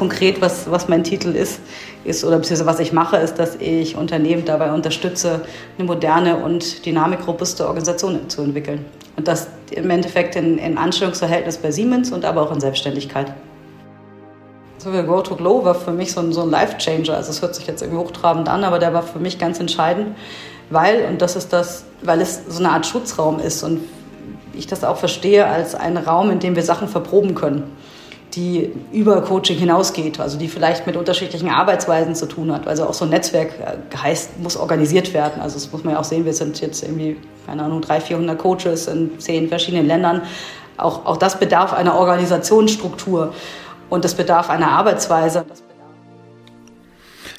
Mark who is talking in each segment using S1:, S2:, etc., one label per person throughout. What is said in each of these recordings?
S1: konkret, was, was mein Titel ist, ist oder beziehungsweise was ich mache, ist, dass ich Unternehmen dabei unterstütze, eine moderne und dynamikrobuste Organisation zu entwickeln. Und das im Endeffekt in, in Anstellungsverhältnis bei Siemens und aber auch in Selbstständigkeit. So wie Go to Glow war für mich so ein, so ein Life-Changer. Also es hört sich jetzt irgendwie hochtrabend an, aber der war für mich ganz entscheidend, weil, und das ist das, weil es so eine Art Schutzraum ist und ich das auch verstehe als einen Raum, in dem wir Sachen verproben können, die über Coaching hinausgeht, also die vielleicht mit unterschiedlichen Arbeitsweisen zu tun hat. Also auch so ein Netzwerk äh, heißt, muss organisiert werden. Also das muss man ja auch sehen, wir sind jetzt irgendwie, keine Ahnung, 300, 400 Coaches in zehn verschiedenen Ländern. Auch, auch das bedarf einer Organisationsstruktur. Und das bedarf einer Arbeitsweise.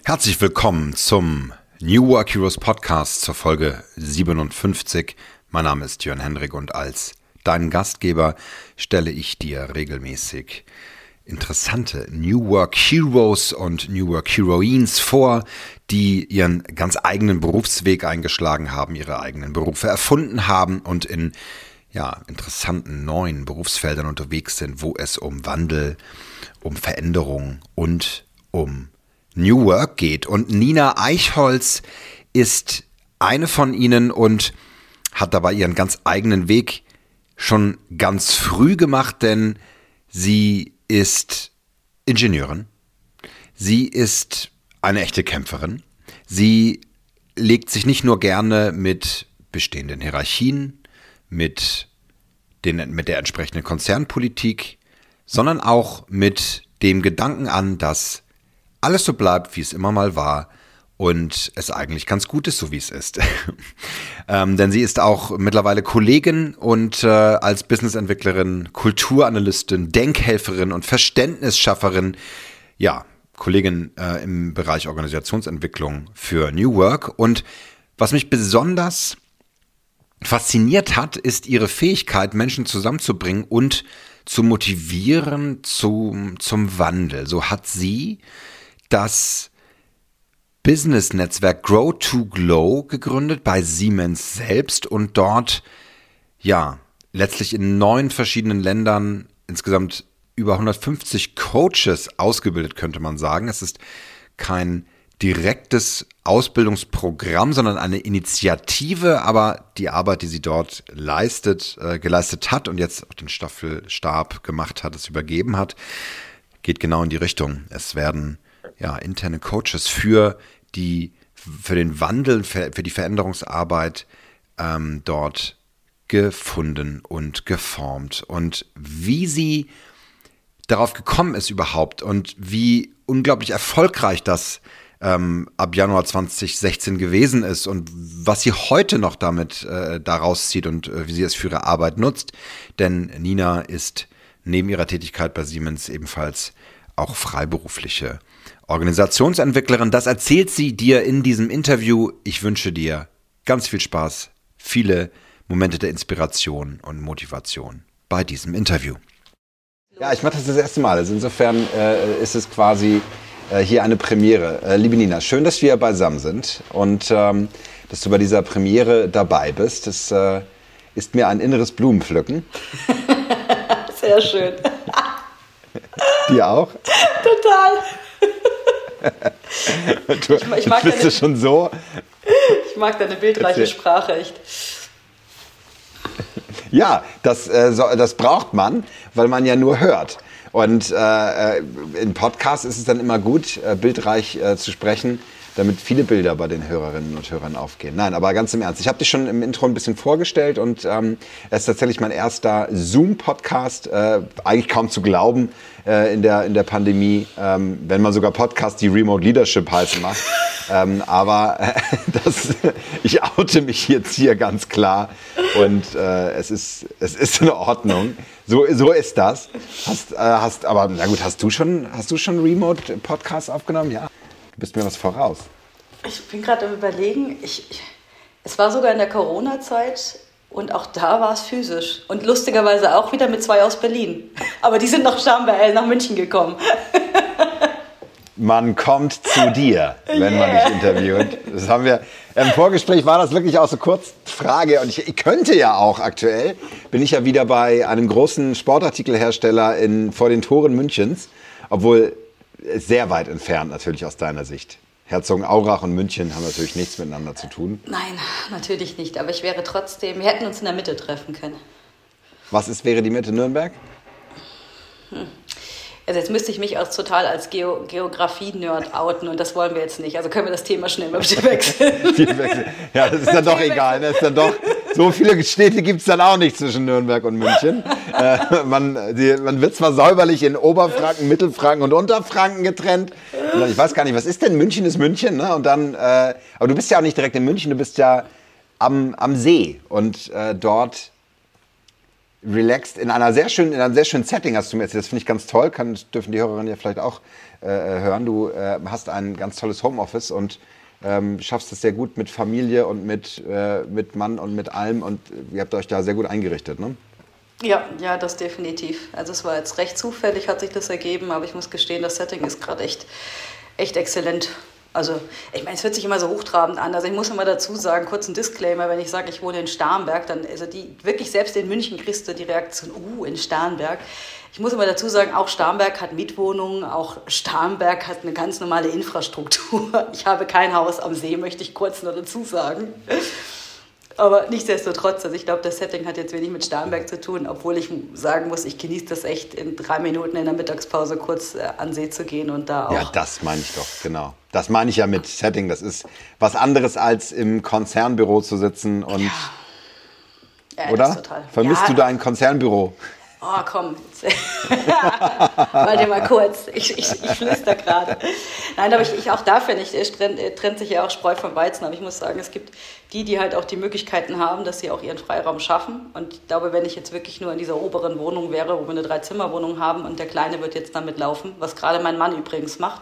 S2: Herzlich willkommen zum New Work Heroes Podcast zur Folge 57. Mein Name ist Jörn Henrik und als dein Gastgeber stelle ich dir regelmäßig interessante New Work Heroes und New Work Heroines vor, die ihren ganz eigenen Berufsweg eingeschlagen haben, ihre eigenen Berufe erfunden haben und in ja, interessanten neuen Berufsfeldern unterwegs sind, wo es um Wandel, um Veränderung und um New Work geht. Und Nina Eichholz ist eine von ihnen und hat dabei ihren ganz eigenen Weg schon ganz früh gemacht, denn sie ist Ingenieurin. Sie ist eine echte Kämpferin. Sie legt sich nicht nur gerne mit bestehenden Hierarchien, mit, den, mit der entsprechenden Konzernpolitik, sondern auch mit dem Gedanken an, dass alles so bleibt, wie es immer mal war und es eigentlich ganz gut ist, so wie es ist. ähm, denn sie ist auch mittlerweile Kollegin und äh, als Businessentwicklerin, Kulturanalystin, Denkhelferin und Verständnisschafferin, ja, Kollegin äh, im Bereich Organisationsentwicklung für New Work. Und was mich besonders fasziniert hat, ist ihre Fähigkeit, Menschen zusammenzubringen und zu motivieren zum, zum Wandel. So hat sie das Business-Netzwerk Grow to Glow gegründet bei Siemens selbst und dort, ja, letztlich in neun verschiedenen Ländern insgesamt über 150 Coaches ausgebildet, könnte man sagen. Es ist kein direktes Ausbildungsprogramm, sondern eine Initiative, aber die Arbeit, die sie dort leistet, äh, geleistet hat und jetzt auch den Staffelstab gemacht hat, es übergeben hat, geht genau in die Richtung. Es werden ja interne Coaches für die für den Wandel, für, die Veränderungsarbeit ähm, dort gefunden und geformt und wie sie darauf gekommen ist überhaupt und wie unglaublich erfolgreich das ähm, ab Januar 2016 gewesen ist und was sie heute noch damit äh, daraus zieht und äh, wie sie es für ihre Arbeit nutzt. Denn Nina ist neben ihrer Tätigkeit bei Siemens ebenfalls auch freiberufliche Organisationsentwicklerin. Das erzählt sie dir in diesem Interview. Ich wünsche dir ganz viel Spaß, viele Momente der Inspiration und Motivation bei diesem Interview. Ja, ich mache das das erste Mal. Also insofern äh, ist es quasi äh, hier eine Premiere. Äh, liebe Nina, schön, dass wir beisammen sind und ähm, dass du bei dieser Premiere dabei bist. Das äh, ist mir ein inneres Blumenpflücken.
S1: Sehr schön.
S2: Dir auch?
S1: Total.
S2: Du, ich, ich mag bist deine, du schon so.
S1: Ich mag deine bildreiche Erzähl. Sprache echt.
S2: Ja, das, äh, so, das braucht man, weil man ja nur hört. Und äh, äh, in Podcasts ist es dann immer gut, äh, bildreich äh, zu sprechen, damit viele Bilder bei den Hörerinnen und Hörern aufgehen. Nein, aber ganz im Ernst. Ich habe dich schon im Intro ein bisschen vorgestellt und ähm, es ist tatsächlich mein erster Zoom-Podcast. Äh, eigentlich kaum zu glauben äh, in, der, in der Pandemie, ähm, wenn man sogar Podcasts, die Remote Leadership heißen, macht. ähm, aber äh, das, ich oute mich jetzt hier ganz klar und äh, es, ist, es ist in Ordnung. So, so ist das. Hast, äh, hast, aber na gut, hast du schon, hast du schon Remote Podcasts aufgenommen? Ja. Du bist mir was voraus.
S1: Ich bin gerade am Überlegen. Ich, ich, es war sogar in der Corona-Zeit und auch da war es physisch. Und lustigerweise auch wieder mit zwei aus Berlin. Aber die sind nach Starnberg, nach München gekommen.
S2: Man kommt zu dir, wenn yeah. man dich interviewt. Das haben wir im Vorgespräch war das wirklich auch so kurz Frage und ich, ich, könnte ja auch aktuell bin ich ja wieder bei einem großen Sportartikelhersteller in vor den Toren Münchens, obwohl sehr weit entfernt natürlich aus deiner Sicht. Herzogenaurach und München haben natürlich nichts miteinander zu tun.
S1: Nein, natürlich nicht. Aber ich wäre trotzdem, wir hätten uns in der Mitte treffen können.
S2: Was ist, wäre die Mitte Nürnberg?
S1: Hm. Also jetzt müsste ich mich auch total als Geo Geografie-Nerd outen und das wollen wir jetzt nicht. Also können wir das Thema schnell mal bitte wechseln.
S2: ja, das ist dann doch egal. Das ist dann doch, so viele Städte gibt es dann auch nicht zwischen Nürnberg und München. Äh, man, die, man wird zwar säuberlich in Oberfranken, Mittelfranken und Unterfranken getrennt. Ich weiß gar nicht, was ist denn München ist München, ne? Und dann, äh, aber du bist ja auch nicht direkt in München, du bist ja am, am See und äh, dort relaxed in einer sehr schönen, in einem sehr schönen Setting hast du mir erzählt. Das finde ich ganz toll. Kann, dürfen die Hörerinnen ja vielleicht auch äh, hören. Du äh, hast ein ganz tolles Homeoffice und ähm, schaffst es sehr gut mit Familie und mit, äh, mit Mann und mit allem und ihr habt euch da sehr gut eingerichtet, ne?
S1: Ja, ja, das definitiv. Also es war jetzt recht zufällig, hat sich das ergeben, aber ich muss gestehen, das Setting ist gerade echt, echt exzellent. Also, ich meine, es hört sich immer so hochtrabend an. Also, ich muss immer dazu sagen, kurz ein Disclaimer, wenn ich sage, ich wohne in Starnberg, dann, also die, wirklich selbst in München kriegst du die Reaktion, uh, in Starnberg. Ich muss immer dazu sagen, auch Starnberg hat Mietwohnungen, auch Starnberg hat eine ganz normale Infrastruktur. Ich habe kein Haus am See, möchte ich kurz noch dazu sagen. Aber nichtsdestotrotz, also ich glaube, das Setting hat jetzt wenig mit Starnberg zu tun, obwohl ich sagen muss, ich genieße das echt, in drei Minuten in der Mittagspause kurz äh, an See zu gehen und da auch.
S2: Ja, das meine ich doch, genau. Das meine ich ja mit Setting. Das ist was anderes als im Konzernbüro zu sitzen und. Ja. Ja, oder? Vermisst ja. du dein Konzernbüro?
S1: Oh, komm. Warte mal kurz. Ich, ich, ich flüster gerade. Nein, aber ich, ich auch da finde ich, es trennt, trennt sich ja auch Spreu vom Weizen. Aber ich muss sagen, es gibt die, die halt auch die Möglichkeiten haben, dass sie auch ihren Freiraum schaffen. Und ich glaube, wenn ich jetzt wirklich nur in dieser oberen Wohnung wäre, wo wir eine Dreizimmerwohnung haben und der Kleine wird jetzt damit laufen, was gerade mein Mann übrigens macht,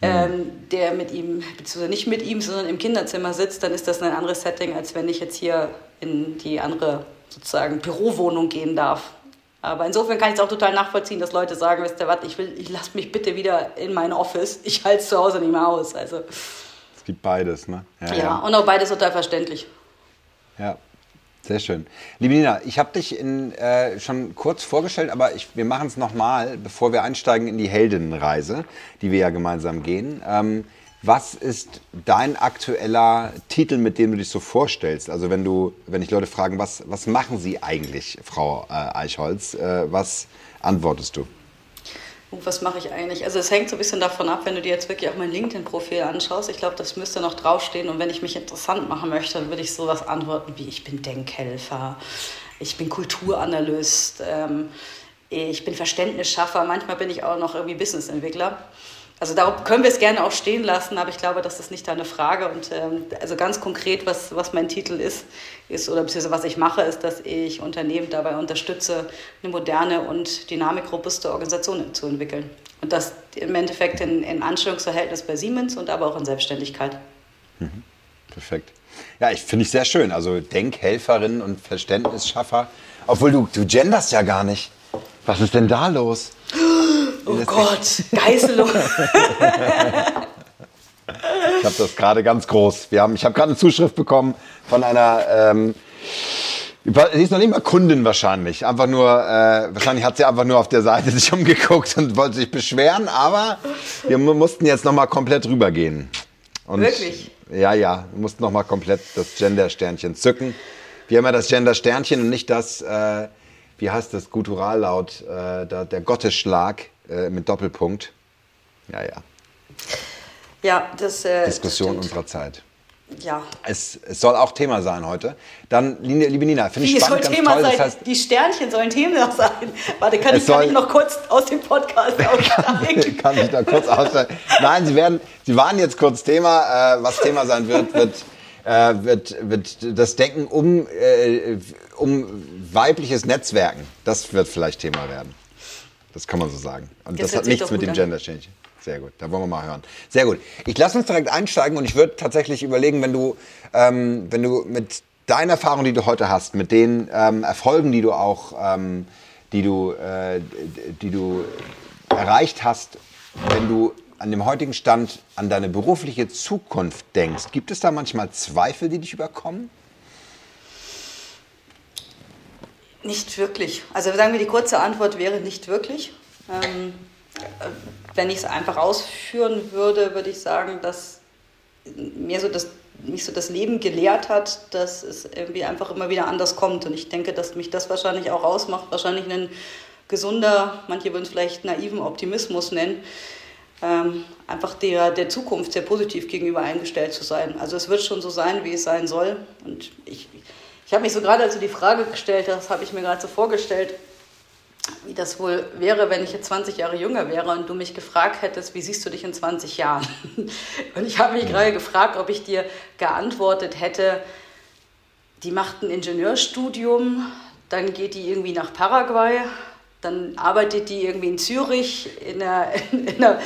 S1: mhm. ähm, der mit ihm, beziehungsweise nicht mit ihm, sondern im Kinderzimmer sitzt, dann ist das ein anderes Setting, als wenn ich jetzt hier in die andere sozusagen Bürowohnung gehen darf. Aber insofern kann ich es auch total nachvollziehen, dass Leute sagen, wisst ihr was, ich will, ich lasse mich bitte wieder in mein Office. Ich halte es zu Hause nicht mehr aus. Also.
S2: Es gibt beides, ne?
S1: Ja, ja, ja. und auch beides total verständlich.
S2: Ja, sehr schön. Liebe Nina, ich habe dich in, äh, schon kurz vorgestellt, aber ich, wir machen es nochmal, bevor wir einsteigen in die Heldinnenreise, die wir ja gemeinsam gehen. Ähm, was ist dein aktueller Titel, mit dem du dich so vorstellst? Also wenn du, wenn ich Leute fragen, was, was machen Sie eigentlich, Frau äh, Eichholz, äh, was antwortest du?
S1: Was mache ich eigentlich? Also es hängt so ein bisschen davon ab, wenn du dir jetzt wirklich auch mein LinkedIn-Profil anschaust. Ich glaube, das müsste noch draufstehen. Und wenn ich mich interessant machen möchte, dann würde ich sowas antworten wie ich bin Denkhelfer, ich bin Kulturanalyst, ähm, ich bin Verständnisschaffer, manchmal bin ich auch noch irgendwie Businessentwickler. Also darauf können wir es gerne auch stehen lassen, aber ich glaube, das ist nicht deine Frage. Und ähm, also ganz konkret, was, was mein Titel ist, ist, oder beziehungsweise was ich mache, ist, dass ich Unternehmen dabei unterstütze, eine moderne und dynamikrobuste Organisation zu entwickeln. Und das im Endeffekt in, in Anstellungsverhältnis bei Siemens und aber auch in Selbstständigkeit.
S2: Mhm. Perfekt. Ja, ich finde ich sehr schön. Also Denkhelferin und Verständnisschaffer. Obwohl du, du genderst ja gar nicht. Was ist denn da los?
S1: Oh Gott, Geißelung.
S2: ich habe das gerade ganz groß. Wir haben, ich habe gerade eine Zuschrift bekommen von einer, ähm, sie ist noch nicht mal Kundin wahrscheinlich. Einfach nur, äh, wahrscheinlich hat sie einfach nur auf der Seite sich umgeguckt und wollte sich beschweren, aber wir mussten jetzt noch mal komplett rübergehen.
S1: Und Wirklich?
S2: Ja, ja, wir mussten noch mal komplett das Gender-Sternchen zücken. Wir haben ja das Gender-Sternchen und nicht das, äh, wie heißt das, Guturallaut, äh, der, der Gottesschlag äh, mit Doppelpunkt. Ja, ja.
S1: Ja, das. Äh,
S2: Diskussion das unserer Zeit.
S1: Ja.
S2: Es, es, soll auch Thema sein heute. Dann, liebe Nina, finde ich spannend,
S1: soll Thema toll. Sein? Das heißt, die Sternchen sollen Thema sein. Warte, kann, ich, kann ich noch kurz aus dem Podcast aussteigen?
S2: kann ich da kurz aussteigen? Nein, Sie, werden, Sie waren jetzt kurz Thema. Äh, was Thema sein wird, wird, äh, wird, wird das Denken um, äh, um weibliches Netzwerken. Das wird vielleicht Thema werden. Das kann man so sagen. Und das, das hat nichts mit dem Gender Change. Sehr gut, da wollen wir mal hören. Sehr gut. Ich lasse uns direkt einsteigen und ich würde tatsächlich überlegen, wenn du, ähm, wenn du mit deiner Erfahrung, die du heute hast, mit den ähm, Erfolgen, die du auch, ähm, die du, äh, die du erreicht hast, wenn du an dem heutigen Stand an deine berufliche Zukunft denkst, gibt es da manchmal Zweifel, die dich überkommen?
S1: Nicht wirklich. Also sagen wir, die kurze Antwort wäre nicht wirklich. Ähm, wenn ich es einfach ausführen würde, würde ich sagen, dass mir so das, mich so das Leben gelehrt hat, dass es irgendwie einfach immer wieder anders kommt. Und ich denke, dass mich das wahrscheinlich auch ausmacht, wahrscheinlich ein gesunder, manche würden es vielleicht naiven Optimismus nennen, ähm, einfach der, der Zukunft sehr positiv gegenüber eingestellt zu sein. Also es wird schon so sein, wie es sein soll. Und ich, ich habe mich so gerade, als du die Frage gestellt hast, habe ich mir gerade so vorgestellt, wie das wohl wäre, wenn ich jetzt 20 Jahre jünger wäre und du mich gefragt hättest, wie siehst du dich in 20 Jahren? Und ich habe mich gerade gefragt, ob ich dir geantwortet hätte, die macht ein Ingenieurstudium, dann geht die irgendwie nach Paraguay, dann arbeitet die irgendwie in Zürich in einer, in einer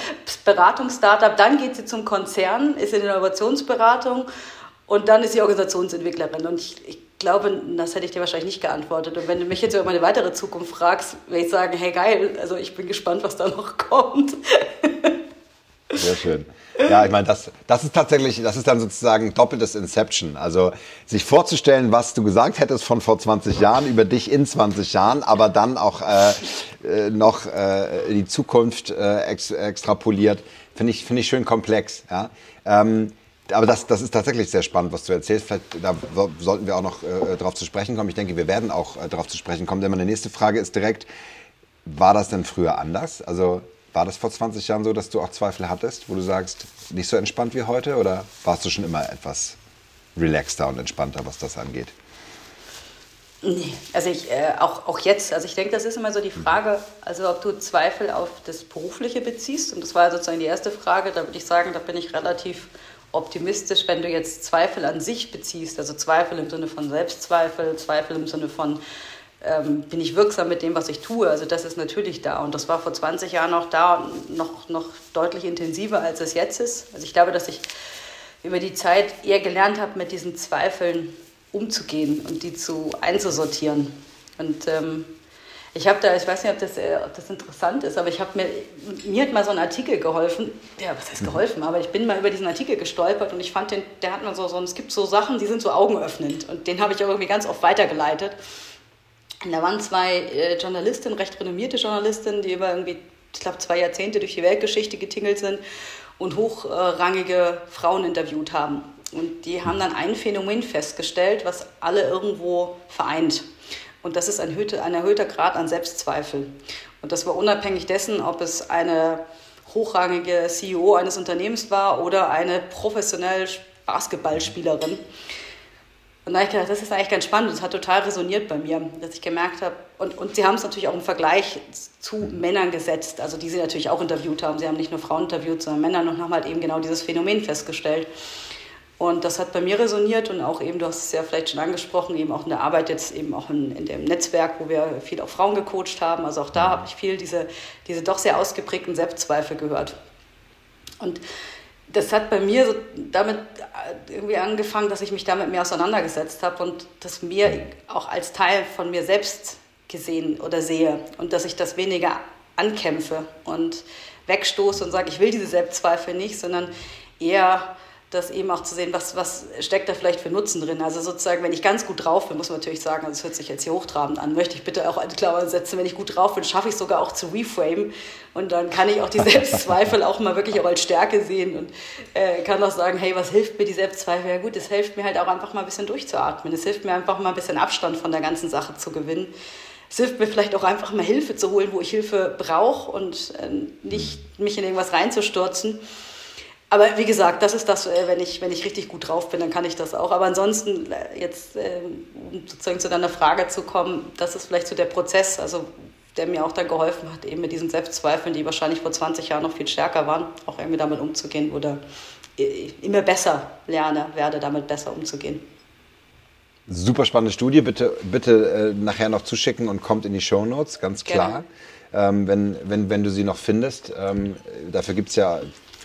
S1: Beratungsstartup, dann geht sie zum Konzern, ist in der Innovationsberatung und dann ist sie Organisationsentwicklerin. Und ich, ich glaube, das hätte ich dir wahrscheinlich nicht geantwortet. Und wenn du mich jetzt über meine weitere Zukunft fragst, werde ich sagen, hey geil, also ich bin gespannt, was da noch kommt.
S2: Sehr schön. Ja, ich meine, das, das ist tatsächlich, das ist dann sozusagen doppeltes Inception. Also sich vorzustellen, was du gesagt hättest von vor 20 Jahren über dich in 20 Jahren, aber dann auch äh, äh, noch äh, die Zukunft äh, ex, extrapoliert, finde ich, finde ich schön komplex. Ja? Ähm, aber das, das ist tatsächlich sehr spannend, was du erzählst. Vielleicht da sollten wir auch noch äh, darauf zu sprechen kommen. Ich denke, wir werden auch äh, darauf zu sprechen kommen. Denn meine nächste Frage ist direkt, war das denn früher anders? Also war das vor 20 Jahren so, dass du auch Zweifel hattest, wo du sagst, nicht so entspannt wie heute? Oder warst du schon immer etwas relaxter und entspannter, was das angeht?
S1: Nee, also ich, äh, auch, auch jetzt, also ich denke, das ist immer so die Frage, also ob du Zweifel auf das Berufliche beziehst. Und das war sozusagen die erste Frage, da würde ich sagen, da bin ich relativ optimistisch, wenn du jetzt Zweifel an sich beziehst, also Zweifel im Sinne von Selbstzweifel, Zweifel im Sinne von ähm, bin ich wirksam mit dem, was ich tue. Also das ist natürlich da und das war vor 20 Jahren auch da und noch, noch deutlich intensiver, als es jetzt ist. Also ich glaube, dass ich über die Zeit eher gelernt habe, mit diesen Zweifeln umzugehen und die zu einzusortieren. Und ähm, ich habe da, ich weiß nicht, ob das, äh, ob das interessant ist, aber ich habe mir, mir hat mal so ein Artikel geholfen, ja, was heißt geholfen, aber ich bin mal über diesen Artikel gestolpert und ich fand den, der hat man so, so es gibt so Sachen, die sind so augenöffnend und den habe ich auch irgendwie ganz oft weitergeleitet. Und da waren zwei äh, Journalistinnen, recht renommierte Journalistinnen, die über irgendwie, ich glaube, zwei Jahrzehnte durch die Weltgeschichte getingelt sind und hochrangige Frauen interviewt haben. Und die haben dann ein Phänomen festgestellt, was alle irgendwo vereint. Und das ist ein, erhöhter, ein erhöhter Grad an Selbstzweifel. Und das war unabhängig dessen, ob es eine hochrangige CEO eines Unternehmens war oder eine professionelle Basketballspielerin. Und da habe ich gedacht, das ist eigentlich ganz spannend. Das hat total resoniert bei mir, dass ich gemerkt habe. Und, und sie haben es natürlich auch im Vergleich zu Männern gesetzt, also die sie natürlich auch interviewt haben. Sie haben nicht nur Frauen interviewt, sondern Männer und haben halt eben genau dieses Phänomen festgestellt. Und das hat bei mir resoniert und auch eben, du hast es ja vielleicht schon angesprochen, eben auch in der Arbeit jetzt eben auch in, in dem Netzwerk, wo wir viel auch Frauen gecoacht haben. Also auch da habe ich viel diese, diese doch sehr ausgeprägten Selbstzweifel gehört. Und das hat bei mir so damit äh, irgendwie angefangen, dass ich mich damit mehr auseinandergesetzt habe und das mir auch als Teil von mir selbst gesehen oder sehe und dass ich das weniger ankämpfe und wegstoße und sage, ich will diese Selbstzweifel nicht, sondern eher das eben auch zu sehen, was, was steckt da vielleicht für Nutzen drin. Also sozusagen, wenn ich ganz gut drauf bin, muss man natürlich sagen, also es hört sich jetzt hier hochtrabend an, möchte ich bitte auch eine Klammer setzen, wenn ich gut drauf bin, schaffe ich sogar auch zu reframe und dann kann ich auch die Selbstzweifel auch mal wirklich auch als Stärke sehen und äh, kann auch sagen, hey, was hilft mir die Selbstzweifel? Ja gut, es hilft mir halt auch einfach mal ein bisschen durchzuatmen. Es hilft mir einfach mal ein bisschen Abstand von der ganzen Sache zu gewinnen. Es hilft mir vielleicht auch einfach mal Hilfe zu holen, wo ich Hilfe brauche und äh, nicht mich in irgendwas reinzustürzen. Aber wie gesagt, das ist das, äh, wenn ich, wenn ich richtig gut drauf bin, dann kann ich das auch. Aber ansonsten, äh, jetzt ähm, um sozusagen zu deiner Frage zu kommen, das ist vielleicht so der Prozess, also der mir auch dann geholfen hat, eben mit diesen Selbstzweifeln, die wahrscheinlich vor 20 Jahren noch viel stärker waren, auch irgendwie damit umzugehen oder äh, immer besser lerne, werde damit besser umzugehen.
S2: Super spannende Studie, bitte, bitte nachher noch zuschicken und kommt in die Show Notes, ganz klar. Ähm, wenn, wenn, wenn du sie noch findest. Ähm, dafür gibt es ja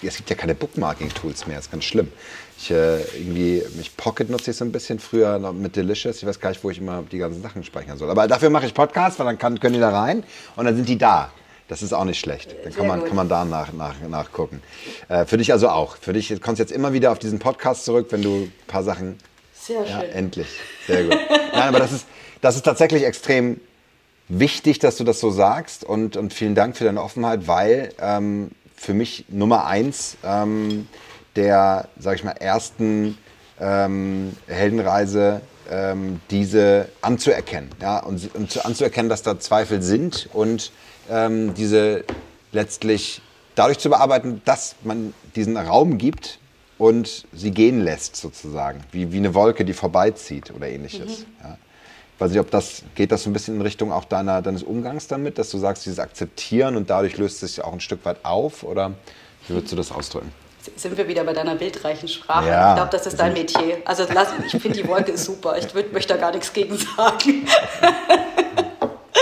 S2: es gibt ja keine Bookmarking-Tools mehr, das ist ganz schlimm. Ich äh, irgendwie, mich Pocket nutze ich so ein bisschen früher mit Delicious. Ich weiß gar nicht, wo ich immer die ganzen Sachen speichern soll. Aber dafür mache ich Podcasts, weil dann kann, können die da rein und dann sind die da. Das ist auch nicht schlecht. Dann kann man, kann man da nach, nach, nachgucken. Äh, für dich also auch. Für dich kommst jetzt immer wieder auf diesen Podcast zurück, wenn du ein paar Sachen.
S1: Sehr schön. Ja,
S2: endlich. Sehr gut. Nein, aber das ist, das ist tatsächlich extrem wichtig, dass du das so sagst und, und vielen Dank für deine Offenheit, weil ähm, für mich Nummer eins ähm, der, sag ich mal, ersten ähm, Heldenreise, ähm, diese anzuerkennen. Ja? Und, und zu, anzuerkennen, dass da Zweifel sind und ähm, diese letztlich dadurch zu bearbeiten, dass man diesen Raum gibt und sie gehen lässt, sozusagen. Wie, wie eine Wolke, die vorbeizieht oder ähnliches. Mhm. Ja? Weiß nicht, ob das, geht das so ein bisschen in Richtung auch deiner, deines Umgangs damit, dass du sagst, dieses Akzeptieren und dadurch löst es sich auch ein Stück weit auf? Oder wie würdest du das ausdrücken?
S1: sind wir wieder bei deiner bildreichen Sprache. Ja, ich glaube, das ist dein Metier. Also lass, ich finde, die Wolke ist super. Ich würd, möchte da gar nichts gegen sagen.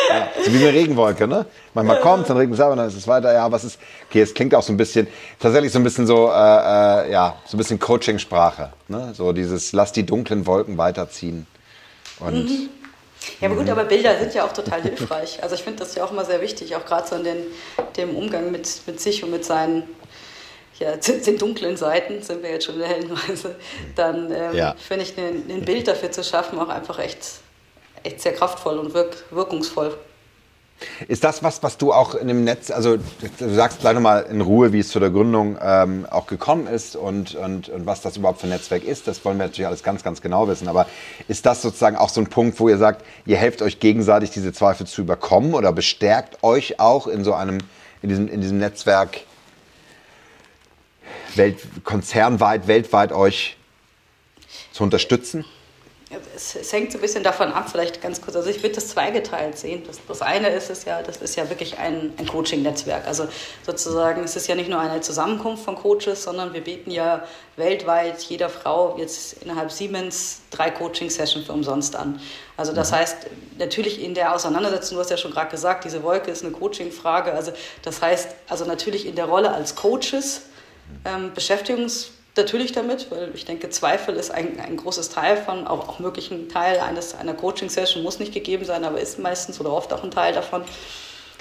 S2: Ja, so wie eine Regenwolke, ne? Manchmal kommt, dann regnet es ab und dann ist es weiter. Ja, was ist. Okay, es klingt auch so ein bisschen, tatsächlich so ein bisschen so, äh, äh, ja, so ein bisschen Coaching-Sprache. Ne? So dieses, lass die dunklen Wolken weiterziehen. Und. Mhm.
S1: Ja, aber gut, aber Bilder sind ja auch total hilfreich. Also ich finde das ja auch immer sehr wichtig, auch gerade so in den, dem Umgang mit, mit sich und mit seinen ja, den dunklen Seiten, sind wir jetzt schon in der Heldenreise, dann ähm, ja. finde ich ein, ein, Bild dafür zu schaffen auch einfach echt, echt sehr kraftvoll und wirk, wirkungsvoll.
S2: Ist das was, was du auch in dem Netz, also du sagst gleich nochmal in Ruhe, wie es zu der Gründung ähm, auch gekommen ist und, und, und was das überhaupt für ein Netzwerk ist, das wollen wir natürlich alles ganz, ganz genau wissen, aber ist das sozusagen auch so ein Punkt, wo ihr sagt, ihr helft euch gegenseitig diese Zweifel zu überkommen oder bestärkt euch auch in so einem, in diesem, in diesem Netzwerk welt, konzernweit, weltweit euch zu unterstützen?
S1: Es, es, hängt so ein bisschen davon ab, vielleicht ganz kurz. Also ich würde das zweigeteilt sehen. Das, das eine ist es ja, das ist ja wirklich ein, ein Coaching-Netzwerk. Also sozusagen, es ist ja nicht nur eine Zusammenkunft von Coaches, sondern wir bieten ja weltweit jeder Frau jetzt innerhalb Siemens drei Coaching-Sessions für umsonst an. Also das mhm. heißt, natürlich in der Auseinandersetzung, du hast ja schon gerade gesagt, diese Wolke ist eine Coaching-Frage. Also das heißt, also natürlich in der Rolle als Coaches ähm, beschäftigen uns natürlich damit, weil ich denke, Zweifel ist ein, ein großes Teil von, auch, auch möglichen Teil eines, einer Coaching-Session, muss nicht gegeben sein, aber ist meistens oder oft auch ein Teil davon.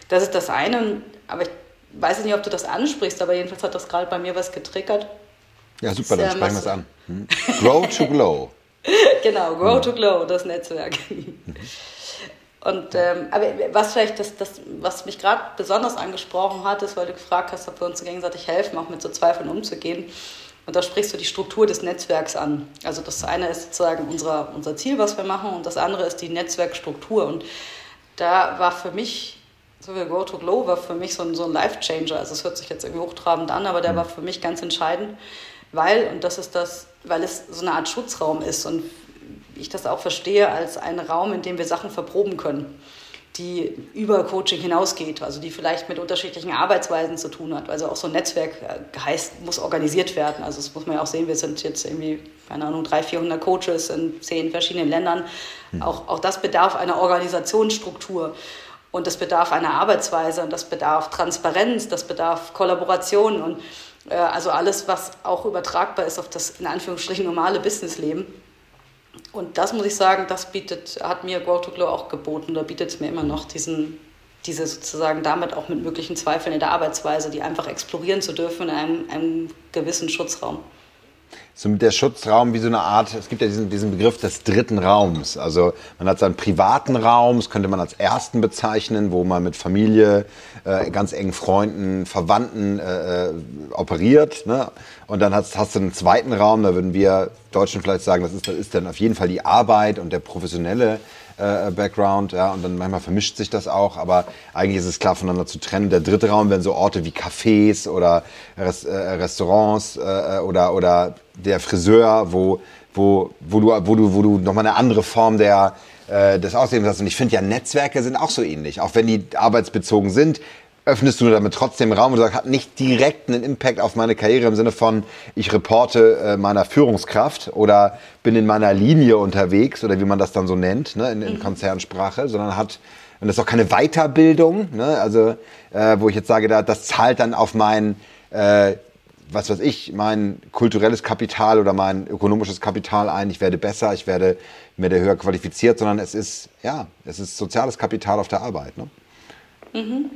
S1: Das ist das eine, aber ich weiß nicht, ob du das ansprichst, aber jedenfalls hat das gerade bei mir was getriggert.
S2: Ja, super, dann sprechen wir es an. Hm? Grow to Glow.
S1: genau, Grow hm. to Glow, das Netzwerk. Mhm. Und ähm, aber was vielleicht das, das was mich gerade besonders angesprochen hat, ist, weil du gefragt hast, ob wir uns gegenseitig helfen, auch mit so Zweifeln umzugehen. Und da sprichst du die Struktur des Netzwerks an. Also das eine ist sozusagen unser, unser Ziel, was wir machen, und das andere ist die Netzwerkstruktur. Und da war für mich, so wie Go to Glow, war für mich so ein, so ein Life-Changer. Also es hört sich jetzt irgendwie hochtrabend an, aber der mhm. war für mich ganz entscheidend, weil, und das ist das, weil es so eine Art Schutzraum ist. Und ich das auch verstehe, als einen Raum, in dem wir Sachen verproben können, die über Coaching hinausgeht, also die vielleicht mit unterschiedlichen Arbeitsweisen zu tun hat. Also auch so ein Netzwerk äh, heißt, muss organisiert werden. Also das muss man ja auch sehen, wir sind jetzt irgendwie, keine Ahnung, 300, 400 Coaches in zehn verschiedenen Ländern. Mhm. Auch, auch das bedarf einer Organisationsstruktur. Und das bedarf einer Arbeitsweise und das bedarf Transparenz, das bedarf Kollaboration und äh, also alles, was auch übertragbar ist auf das in Anführungsstrichen normale Businessleben. Und das muss ich sagen, das bietet, hat mir Grow to Glow auch geboten. Oder bietet es mir immer noch diesen, diese sozusagen damit auch mit möglichen Zweifeln in der Arbeitsweise, die einfach explorieren zu dürfen in einem, einem gewissen Schutzraum
S2: so mit der Schutzraum wie so eine Art, es gibt ja diesen, diesen Begriff des dritten Raums. Also man hat seinen privaten Raum, das könnte man als ersten bezeichnen, wo man mit Familie, äh, ganz engen Freunden, Verwandten äh, äh, operiert. Ne? Und dann hast, hast du einen zweiten Raum, da würden wir Deutschen vielleicht sagen, das ist, das ist dann auf jeden Fall die Arbeit und der professionelle äh, Background, ja, und dann manchmal vermischt sich das auch, aber eigentlich ist es klar voneinander zu trennen. Der dritte Raum wären so Orte wie Cafés oder Rest, äh, Restaurants äh, oder, oder der Friseur, wo, wo, wo du, wo du, wo du nochmal eine andere Form der, äh, des Auslebens hast. Und ich finde ja, Netzwerke sind auch so ähnlich. Auch wenn die arbeitsbezogen sind, öffnest du damit trotzdem Raum und sagst, hat nicht direkt einen Impact auf meine Karriere im Sinne von, ich reporte äh, meiner Führungskraft oder bin in meiner Linie unterwegs oder wie man das dann so nennt, ne, in, in mhm. Konzernsprache, sondern hat, und das ist auch keine Weiterbildung, ne, also äh, wo ich jetzt sage, da, das zahlt dann auf mein, äh, was weiß ich, mein kulturelles Kapital oder mein ökonomisches Kapital ein, ich werde besser, ich werde, werde höher qualifiziert, sondern es ist, ja, es ist soziales Kapital auf der Arbeit. Ne? Mhm.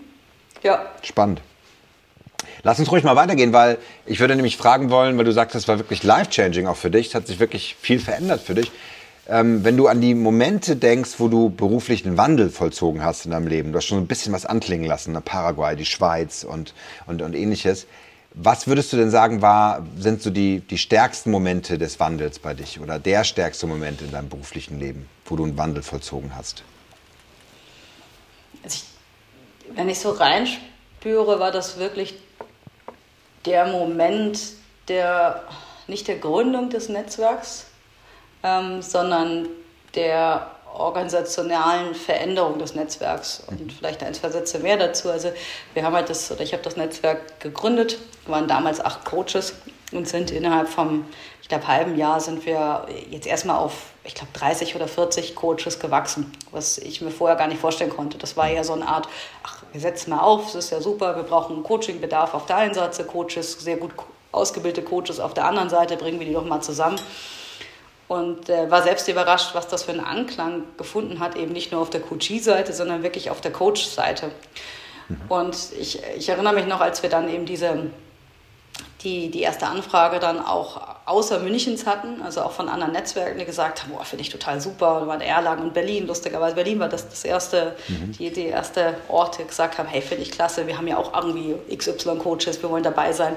S2: Ja. Spannend. Lass uns ruhig mal weitergehen, weil ich würde nämlich fragen wollen, weil du sagst, das war wirklich life-changing auch für dich, es hat sich wirklich viel verändert für dich. ähm, wenn du an die Momente denkst, wo du beruflich einen Wandel vollzogen hast in deinem Leben, du hast schon ein bisschen was anklingen lassen, ne? Paraguay, die Schweiz und, und, und ähnliches. Was würdest du denn sagen, war, sind so die, die stärksten Momente des Wandels bei dich oder der stärkste Moment in deinem beruflichen Leben, wo du einen Wandel vollzogen hast?
S1: Also ich, wenn ich so reinspüre, war das wirklich der Moment der, nicht der Gründung des Netzwerks, ähm, sondern der organisationalen Veränderung des Netzwerks. Und mhm. vielleicht ein, zwei Sätze mehr dazu. Also wir haben halt das, oder ich habe das Netzwerk gegründet, waren damals acht Coaches und sind innerhalb vom, ich glaube, halben Jahr sind wir jetzt erstmal auf, ich glaube, 30 oder 40 Coaches gewachsen, was ich mir vorher gar nicht vorstellen konnte. Das war ja so eine Art, ach, wir setzen mal auf, das ist ja super, wir brauchen Coachingbedarf auf der einen Seite, Coaches, sehr gut ausgebildete Coaches auf der anderen Seite, bringen wir die doch mal zusammen und äh, war selbst überrascht, was das für einen Anklang gefunden hat, eben nicht nur auf der Coachie-Seite, sondern wirklich auf der Coach-Seite. Mhm. Und ich, ich erinnere mich noch, als wir dann eben diese, die, die erste Anfrage dann auch außer Münchens hatten, also auch von anderen Netzwerken, die gesagt haben, boah, finde ich total super, da waren Erlangen und Berlin, lustigerweise Berlin war das das erste, mhm. die, die erste Orte, gesagt haben, hey, finde ich klasse, wir haben ja auch irgendwie XY-Coaches, wir wollen dabei sein.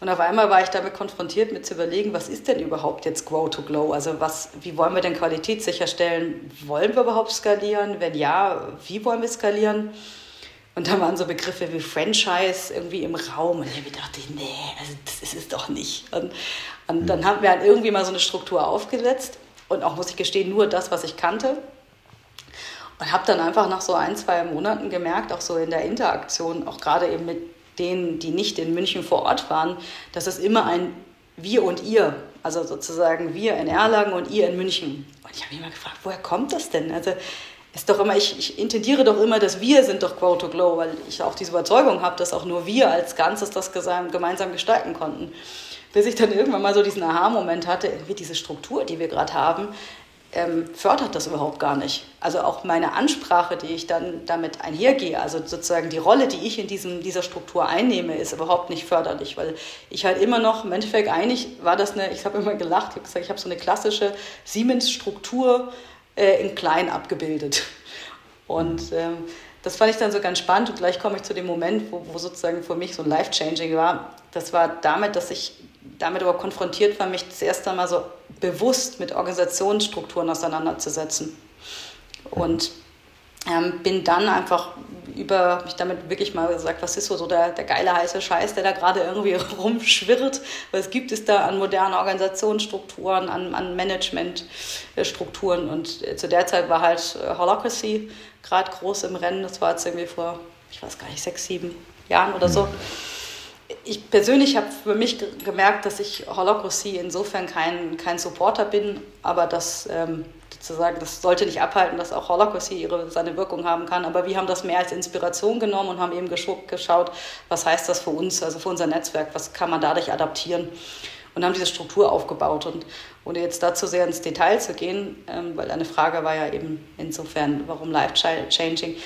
S1: Und auf einmal war ich damit konfrontiert, mir zu überlegen, was ist denn überhaupt jetzt Grow to Glow? Also was, wie wollen wir denn Qualität sicherstellen? Wollen wir überhaupt skalieren? Wenn ja, wie wollen wir skalieren? Und da waren so Begriffe wie Franchise irgendwie im Raum. Und ich gedacht, nee, also das ist es doch nicht. Und, und dann haben wir halt irgendwie mal so eine Struktur aufgesetzt. Und auch, muss ich gestehen, nur das, was ich kannte. Und habe dann einfach nach so ein, zwei Monaten gemerkt, auch so in der Interaktion, auch gerade eben mit denen, die nicht in München vor Ort waren, dass es immer ein Wir und Ihr, also sozusagen wir in Erlangen und ihr in München. Und ich habe mich immer gefragt, woher kommt das denn? Also ist doch immer, ich, ich intendiere doch immer, dass wir sind doch Grow to Glow, weil ich auch diese Überzeugung habe, dass auch nur wir als Ganzes das gemeinsam gestalten konnten. Bis ich dann irgendwann mal so diesen Aha-Moment hatte, irgendwie diese Struktur, die wir gerade haben, ähm, fördert das überhaupt gar nicht. Also auch meine Ansprache, die ich dann damit einhergehe, also sozusagen die Rolle, die ich in diesem, dieser Struktur einnehme, ist überhaupt nicht förderlich, weil ich halt immer noch, im Endeffekt eigentlich war das eine, ich habe immer gelacht, ich habe gesagt, ich habe so eine klassische Siemens-Struktur äh, in klein abgebildet. Und ähm, das fand ich dann so ganz spannend und gleich komme ich zu dem Moment, wo, wo sozusagen für mich so ein Life-Changing war. Das war damit, dass ich damit aber konfrontiert war, mich das erste Mal so bewusst mit Organisationsstrukturen auseinanderzusetzen. Und ähm, bin dann einfach über mich damit wirklich mal gesagt, was ist so, so der, der geile heiße Scheiß, der da gerade irgendwie rumschwirrt. Was gibt es da an modernen Organisationsstrukturen, an, an Managementstrukturen? Und äh, zu der Zeit war halt äh, Holacracy gerade groß im Rennen. Das war jetzt irgendwie vor, ich weiß gar nicht, sechs, sieben Jahren oder so. Ich persönlich habe für mich gemerkt, dass ich Holocracy insofern kein, kein Supporter bin, aber das ähm, sozusagen, das sollte nicht abhalten, dass auch Holocracy ihre, seine Wirkung haben kann. Aber wir haben das mehr als Inspiration genommen und haben eben geschaut, was heißt das für uns, also für unser Netzwerk, was kann man dadurch adaptieren und haben diese Struktur aufgebaut. Und ohne jetzt dazu sehr ins Detail zu gehen, ähm, weil eine Frage war ja eben insofern, warum life-changing,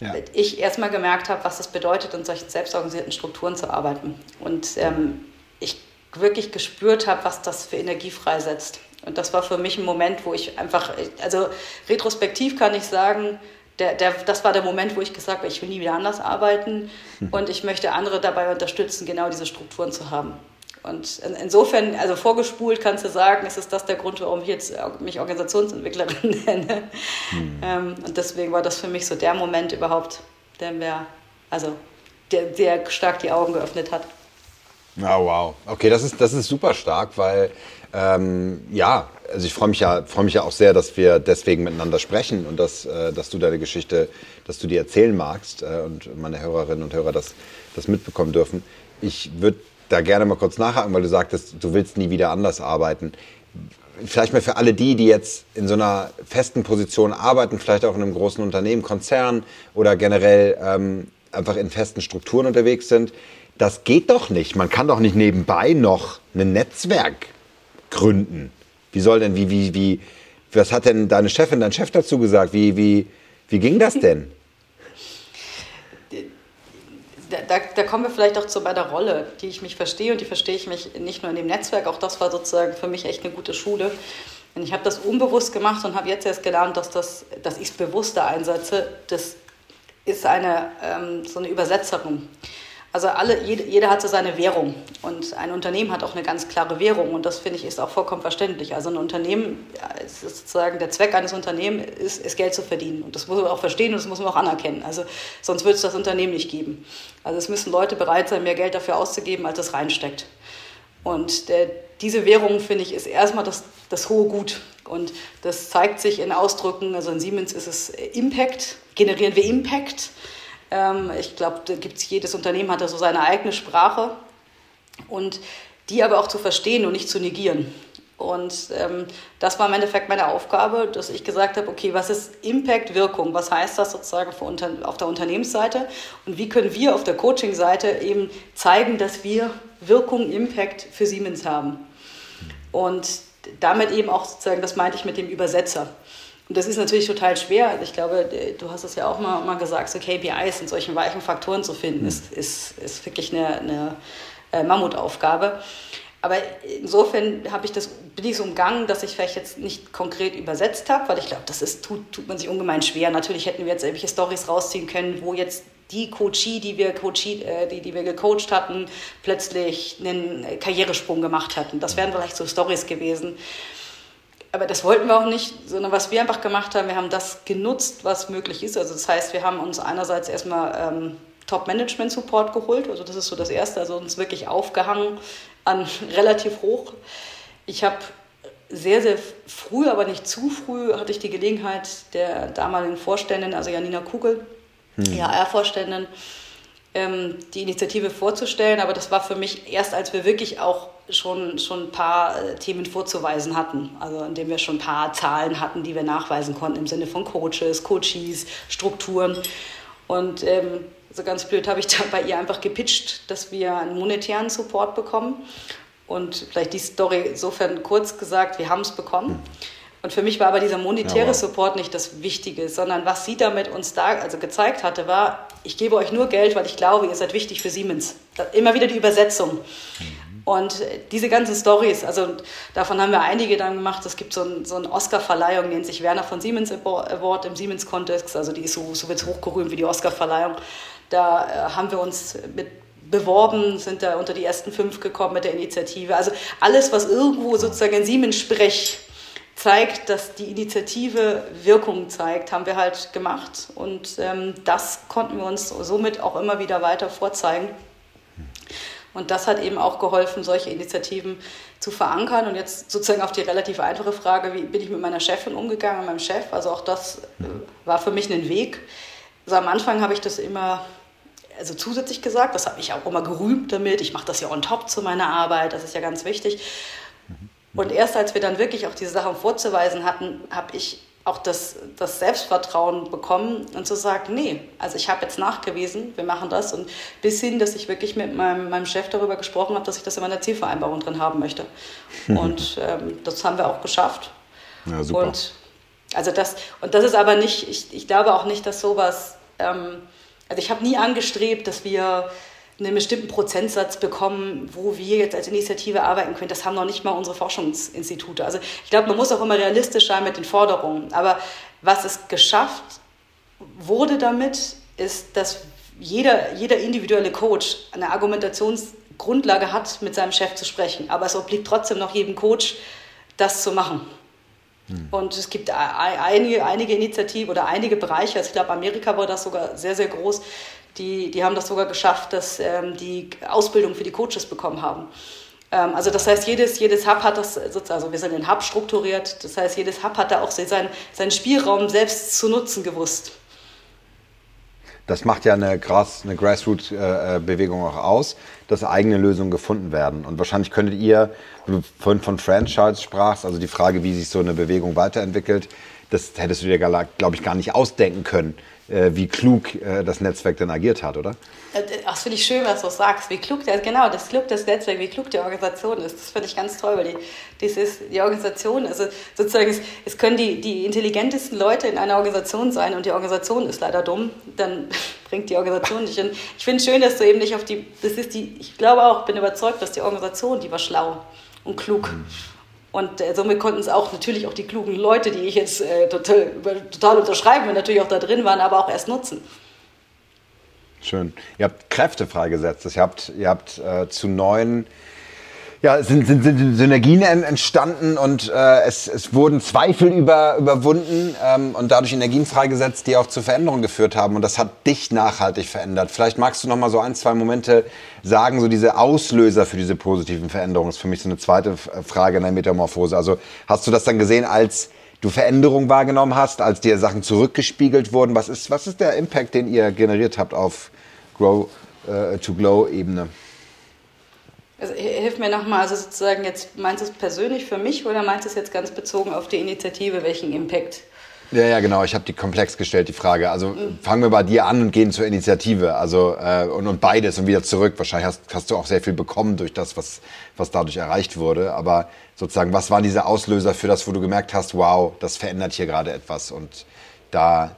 S1: ja. ich erstmal gemerkt habe, was es bedeutet, in solchen selbstorganisierten Strukturen zu arbeiten. Und ähm, ich wirklich gespürt habe, was das für Energie freisetzt. Und das war für mich ein Moment, wo ich einfach, also retrospektiv kann ich sagen, der, der, das war der Moment, wo ich gesagt habe, ich will nie wieder anders arbeiten hm. und ich möchte andere dabei unterstützen, genau diese Strukturen zu haben. Und insofern, also vorgespult kannst du sagen, ist es das der Grund, warum ich jetzt mich Organisationsentwicklerin nenne. Hm. Ähm, und deswegen war das für mich so der Moment überhaupt, der mir, also der sehr stark die Augen geöffnet hat.
S2: Ja, wow. Okay, das ist, das ist super stark, weil ähm, ja, also ich freue mich ja, freue mich ja auch sehr, dass wir deswegen miteinander sprechen und dass, äh, dass du deine Geschichte, dass du die erzählen magst äh, und meine Hörerinnen und Hörer das, das mitbekommen dürfen. Ich würde da gerne mal kurz nachhaken, weil du sagtest, du willst nie wieder anders arbeiten. Vielleicht mal für alle die, die jetzt in so einer festen Position arbeiten, vielleicht auch in einem großen Unternehmen, Konzern oder generell ähm, einfach in festen Strukturen unterwegs sind. Das geht doch nicht. Man kann doch nicht nebenbei noch ein Netzwerk gründen. Wie soll denn, wie, wie, wie, was hat denn deine Chefin, dein Chef dazu gesagt? Wie, wie, wie ging das denn?
S1: da, da, kommen wir vielleicht auch zu meiner Rolle, die ich mich verstehe und die verstehe ich mich nicht nur in dem Netzwerk, auch das war sozusagen für mich echt eine gute Schule. Und ich habe das unbewusst gemacht und habe jetzt erst gelernt, dass, das, dass ich es bewusster einsetze. Das ist eine, ähm, so eine Übersetzerin. Also alle, jede, jeder hat so seine Währung und ein Unternehmen hat auch eine ganz klare Währung und das finde ich ist auch vollkommen verständlich. Also ein Unternehmen, ist sozusagen der Zweck eines Unternehmens ist, ist Geld zu verdienen und das muss man auch verstehen und das muss man auch anerkennen. Also sonst würde es das Unternehmen nicht geben. Also es müssen Leute bereit sein, mehr Geld dafür auszugeben, als es reinsteckt. Und der, diese Währung, finde ich, ist erstmal das, das hohe Gut. Und das zeigt sich in Ausdrücken, also in Siemens ist es Impact, generieren wir Impact ich glaube, jedes Unternehmen hat da so seine eigene Sprache und die aber auch zu verstehen und nicht zu negieren. Und ähm, das war im Endeffekt meine Aufgabe, dass ich gesagt habe, okay, was ist Impact, Wirkung? Was heißt das sozusagen auf der Unternehmensseite? Und wie können wir auf der Coaching-Seite eben zeigen, dass wir Wirkung, Impact für Siemens haben? Und damit eben auch sozusagen, das meinte ich mit dem Übersetzer. Und das ist natürlich total schwer. Ich glaube, du hast es ja auch mal, mal gesagt, so KPIs in solchen weichen Faktoren zu finden, mhm. ist, ist, ist wirklich eine, eine äh, Mammutaufgabe. Aber insofern habe ich das, bin ich so umgangen, dass ich vielleicht jetzt nicht konkret übersetzt habe, weil ich glaube, das ist, tut, tut man sich ungemein schwer. Natürlich hätten wir jetzt irgendwelche Stories rausziehen können, wo jetzt die Coachie, die wir, Coachie, äh, die, die wir gecoacht hatten, plötzlich einen Karrieresprung gemacht hatten. Das wären vielleicht so Stories gewesen aber das wollten wir auch nicht, sondern was wir einfach gemacht haben, wir haben das genutzt, was möglich ist. Also das heißt, wir haben uns einerseits erstmal ähm, Top-Management-Support geholt, also das ist so das Erste, also uns wirklich aufgehangen an relativ hoch. Ich habe sehr, sehr früh, aber nicht zu früh, hatte ich die Gelegenheit der damaligen Vorständin, also Janina Kugel, hm. IHR-Vorständin, ähm, die Initiative vorzustellen. Aber das war für mich erst, als wir wirklich auch schon, schon ein paar äh, Themen vorzuweisen hatten. Also indem wir schon ein paar Zahlen hatten, die wir nachweisen konnten im Sinne von Coaches, Coaches, Strukturen. Und ähm, so ganz blöd habe ich da bei ihr einfach gepitcht, dass wir einen monetären Support bekommen. Und vielleicht die Story insofern kurz gesagt, wir haben es bekommen. Und für mich war aber dieser monetäre Support nicht das Wichtige, sondern was sie damit uns da also gezeigt hatte, war, ich gebe euch nur Geld, weil ich glaube, ihr seid wichtig für Siemens. Immer wieder die Übersetzung. Und diese ganzen Stories, also davon haben wir einige dann gemacht. Es gibt so, ein, so eine Oscar-Verleihung, nennt sich Werner von Siemens Award im Siemens-Kontext. Also die ist so, so wird hochgerühmt wie die Oscar-Verleihung. Da äh, haben wir uns mit beworben, sind da unter die ersten fünf gekommen mit der Initiative. Also alles, was irgendwo sozusagen in Siemens-Sprech zeigt, dass die Initiative Wirkung zeigt, haben wir halt gemacht. Und ähm, das konnten wir uns somit auch immer wieder weiter vorzeigen. Und das hat eben auch geholfen, solche Initiativen zu verankern. Und jetzt sozusagen auf die relativ einfache Frage, wie bin ich mit meiner Chefin umgegangen, mit meinem Chef? Also auch das äh, war für mich ein Weg. Also am Anfang habe ich das immer also zusätzlich gesagt, das habe ich auch immer gerühmt damit. Ich mache das ja on top zu meiner Arbeit, das ist ja ganz wichtig. Und erst als wir dann wirklich auch diese Sachen vorzuweisen hatten, habe ich auch das, das Selbstvertrauen bekommen und zu sagen, nee, also ich habe jetzt nachgewiesen, wir machen das und bis hin, dass ich wirklich mit meinem, meinem Chef darüber gesprochen habe, dass ich das in meiner Zielvereinbarung drin haben möchte. Und ähm, das haben wir auch geschafft.
S2: Ja, super.
S1: Und, also das, und das ist aber nicht, ich, ich glaube auch nicht, dass sowas, ähm, also ich habe nie angestrebt, dass wir einen bestimmten Prozentsatz bekommen, wo wir jetzt als Initiative arbeiten können. Das haben noch nicht mal unsere Forschungsinstitute. Also ich glaube, man muss auch immer realistisch sein mit den Forderungen. Aber was es geschafft wurde damit, ist, dass jeder, jeder individuelle Coach eine Argumentationsgrundlage hat, mit seinem Chef zu sprechen. Aber es obliegt trotzdem noch jedem Coach, das zu machen. Hm. Und es gibt einige, einige Initiativen oder einige Bereiche, also ich glaube, Amerika war das sogar sehr, sehr groß, die, die haben das sogar geschafft, dass ähm, die Ausbildung für die Coaches bekommen haben. Ähm, also das heißt, jedes, jedes Hub hat das, also wir sind in Hub strukturiert, das heißt, jedes Hub hat da auch seinen, seinen Spielraum selbst zu nutzen gewusst.
S2: Das macht ja eine, Grass, eine Grassroot-Bewegung auch aus, dass eigene Lösungen gefunden werden. Und wahrscheinlich könntet ihr, wenn du von, von Franchise sprachst, also die Frage, wie sich so eine Bewegung weiterentwickelt, das hättest du dir, glaube ich, gar nicht ausdenken können, äh, wie klug äh, das Netzwerk dann agiert hat, oder?
S1: Äh, das finde ich schön, was du sagst. Wie klug der, genau, das klug das Netzwerk, wie klug die Organisation ist. Das finde ich ganz toll, weil die, das ist, die Organisation, also sozusagen, es, es können die, die intelligentesten Leute in einer Organisation sein und die Organisation ist leider dumm, dann bringt die Organisation nicht. Und ich finde es schön, dass du eben nicht auf die, das ist die, ich glaube auch, bin überzeugt, dass die Organisation, die war schlau und klug. Mhm. Und äh, somit konnten es auch natürlich auch die klugen Leute, die ich jetzt äh, total, total unterschreiben, natürlich auch da drin waren, aber auch erst nutzen.
S2: Schön. Ihr habt Kräfte freigesetzt. Ihr habt, ihr habt äh, zu neuen ja, sind, sind, sind Synergien entstanden und äh, es, es wurden Zweifel über, überwunden ähm, und dadurch Energien freigesetzt, die auch zu Veränderungen geführt haben. Und das hat dich nachhaltig verändert. Vielleicht magst du noch mal so ein, zwei Momente sagen, so diese Auslöser für diese positiven Veränderungen. Das ist für mich so eine zweite Frage in der Metamorphose. Also hast du das dann gesehen, als du Veränderungen wahrgenommen hast, als dir Sachen zurückgespiegelt wurden? Was ist, was ist der Impact, den ihr generiert habt auf Grow-to-Glow-Ebene? Äh,
S1: also hilf mir nochmal, also sozusagen jetzt meinst du es persönlich für mich oder meinst du es jetzt ganz bezogen auf die Initiative, welchen Impact?
S2: Ja, ja, genau. Ich habe die komplex gestellt, die Frage. Also mhm. fangen wir bei dir an und gehen zur Initiative. Also äh, und, und beides und wieder zurück. Wahrscheinlich hast, hast du auch sehr viel bekommen durch das, was, was dadurch erreicht wurde. Aber sozusagen, was waren diese Auslöser für das, wo du gemerkt hast, wow, das verändert hier gerade etwas und da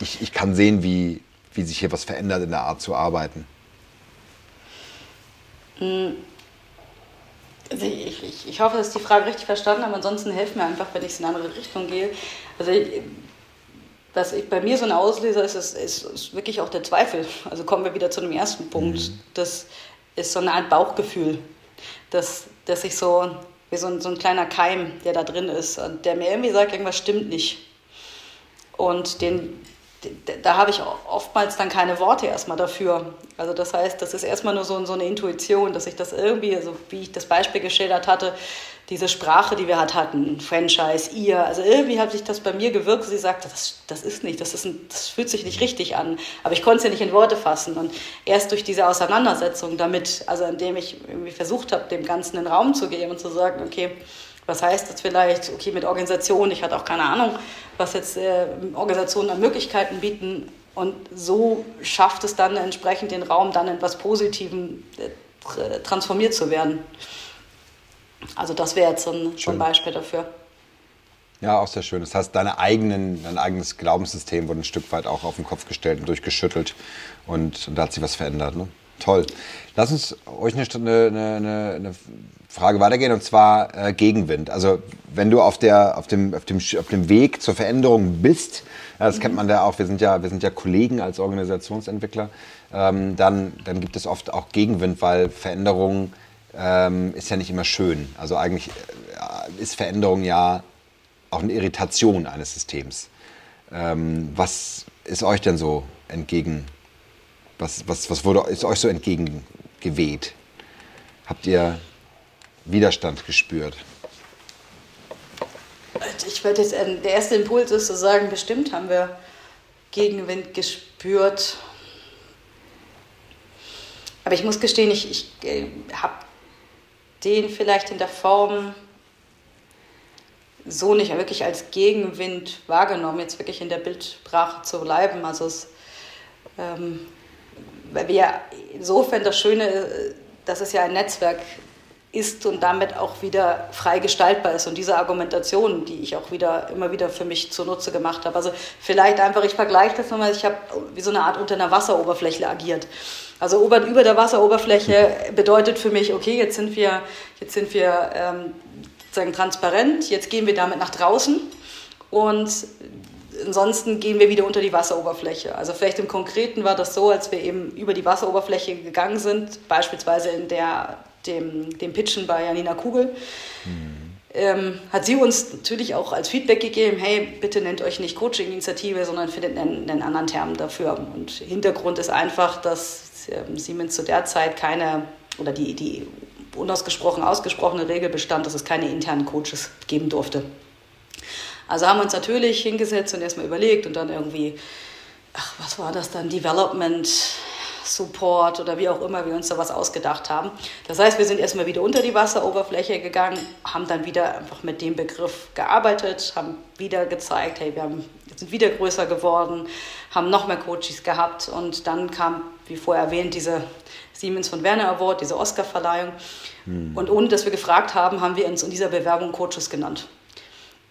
S2: ich, ich kann sehen, wie, wie sich hier was verändert in der Art zu arbeiten.
S1: Hm. Also ich, ich, ich, hoffe, dass die Frage richtig verstanden habe. Ansonsten helft mir einfach, wenn ich in eine andere Richtung gehe. Also ich, was ich, bei mir so ein Auslöser ist, ist, ist, ist, wirklich auch der Zweifel. Also kommen wir wieder zu dem ersten Punkt. Mhm. Das ist so eine Art Bauchgefühl, dass, dass ich so, wie so ein, so ein kleiner Keim, der da drin ist, und der mir irgendwie sagt, irgendwas stimmt nicht. Und den, da habe ich oftmals dann keine Worte erstmal dafür. Also das heißt, das ist erstmal nur so, so eine Intuition, dass ich das irgendwie, also wie ich das Beispiel geschildert hatte, diese Sprache, die wir halt hatten, Franchise, ihr, also irgendwie hat sich das bei mir gewirkt, sie sagte, das, das ist nicht, das, ist ein, das fühlt sich nicht richtig an. Aber ich konnte es ja nicht in Worte fassen. Und erst durch diese Auseinandersetzung damit, also indem ich irgendwie versucht habe, dem Ganzen einen Raum zu geben und zu sagen, okay, was heißt das vielleicht, okay, mit Organisation, ich hatte auch keine Ahnung, was jetzt äh, Organisationen an Möglichkeiten bieten. Und so schafft es dann entsprechend den Raum, dann in etwas Positivem äh, transformiert zu werden. Also das wäre jetzt so ein, so ein, Beispiel dafür.
S2: Ja, auch sehr schön. Das heißt, deine eigenen, dein eigenes Glaubenssystem wurde ein Stück weit auch auf den Kopf gestellt und durchgeschüttelt und, und da hat sich was verändert. Ne? Toll. Lass uns euch eine, eine, eine Frage weitergehen und zwar äh, Gegenwind. Also wenn du auf, der, auf, dem, auf, dem, auf dem Weg zur Veränderung bist, ja, das mhm. kennt man ja auch, wir sind ja, wir sind ja Kollegen als Organisationsentwickler, ähm, dann, dann gibt es oft auch Gegenwind, weil Veränderung ähm, ist ja nicht immer schön. Also eigentlich äh, ist Veränderung ja auch eine Irritation eines Systems. Ähm, was ist euch denn so entgegen was, was, was wurde, ist euch so entgegengeweht? Habt ihr Widerstand gespürt?
S1: Ich werde jetzt, ähm, der erste Impuls ist zu sagen, bestimmt haben wir Gegenwind gespürt. Aber ich muss gestehen, ich, ich äh, habe den vielleicht in der Form so nicht wirklich als Gegenwind wahrgenommen, jetzt wirklich in der Bildsprache zu bleiben. Also es, ähm, weil wir insofern das Schöne, dass es ja ein Netzwerk ist und damit auch wieder frei gestaltbar ist. Und diese Argumentation, die ich auch wieder immer wieder für mich zunutze gemacht habe. Also vielleicht einfach, ich vergleiche das nochmal, ich habe wie so eine Art unter einer Wasseroberfläche agiert. Also über, über der Wasseroberfläche bedeutet für mich, okay, jetzt sind wir, jetzt sind wir ähm, sozusagen transparent, jetzt gehen wir damit nach draußen und ansonsten gehen wir wieder unter die Wasseroberfläche. Also vielleicht im Konkreten war das so, als wir eben über die Wasseroberfläche gegangen sind, beispielsweise in der, dem, dem Pitchen bei Janina Kugel. Mhm. Ähm, hat sie uns natürlich auch als Feedback gegeben, hey, bitte nennt euch nicht Coaching-Initiative, sondern findet einen, einen, anderen Term dafür. Und Hintergrund ist einfach, dass ähm, Siemens zu der Zeit keine, oder die, die unausgesprochen ausgesprochene Regel bestand, dass es keine internen Coaches geben durfte. Also haben wir uns natürlich hingesetzt und erstmal überlegt und dann irgendwie, ach, was war das dann, Development Support oder wie auch immer wir uns da was ausgedacht haben. Das heißt, wir sind erstmal wieder unter die Wasseroberfläche gegangen, haben dann wieder einfach mit dem Begriff gearbeitet, haben wieder gezeigt, hey, wir haben, sind wieder größer geworden, haben noch mehr Coaches gehabt und dann kam, wie vorher erwähnt, diese Siemens von Werner Award, diese Oscar-Verleihung. Hm. Und ohne dass wir gefragt haben, haben wir uns in dieser Bewerbung Coaches genannt.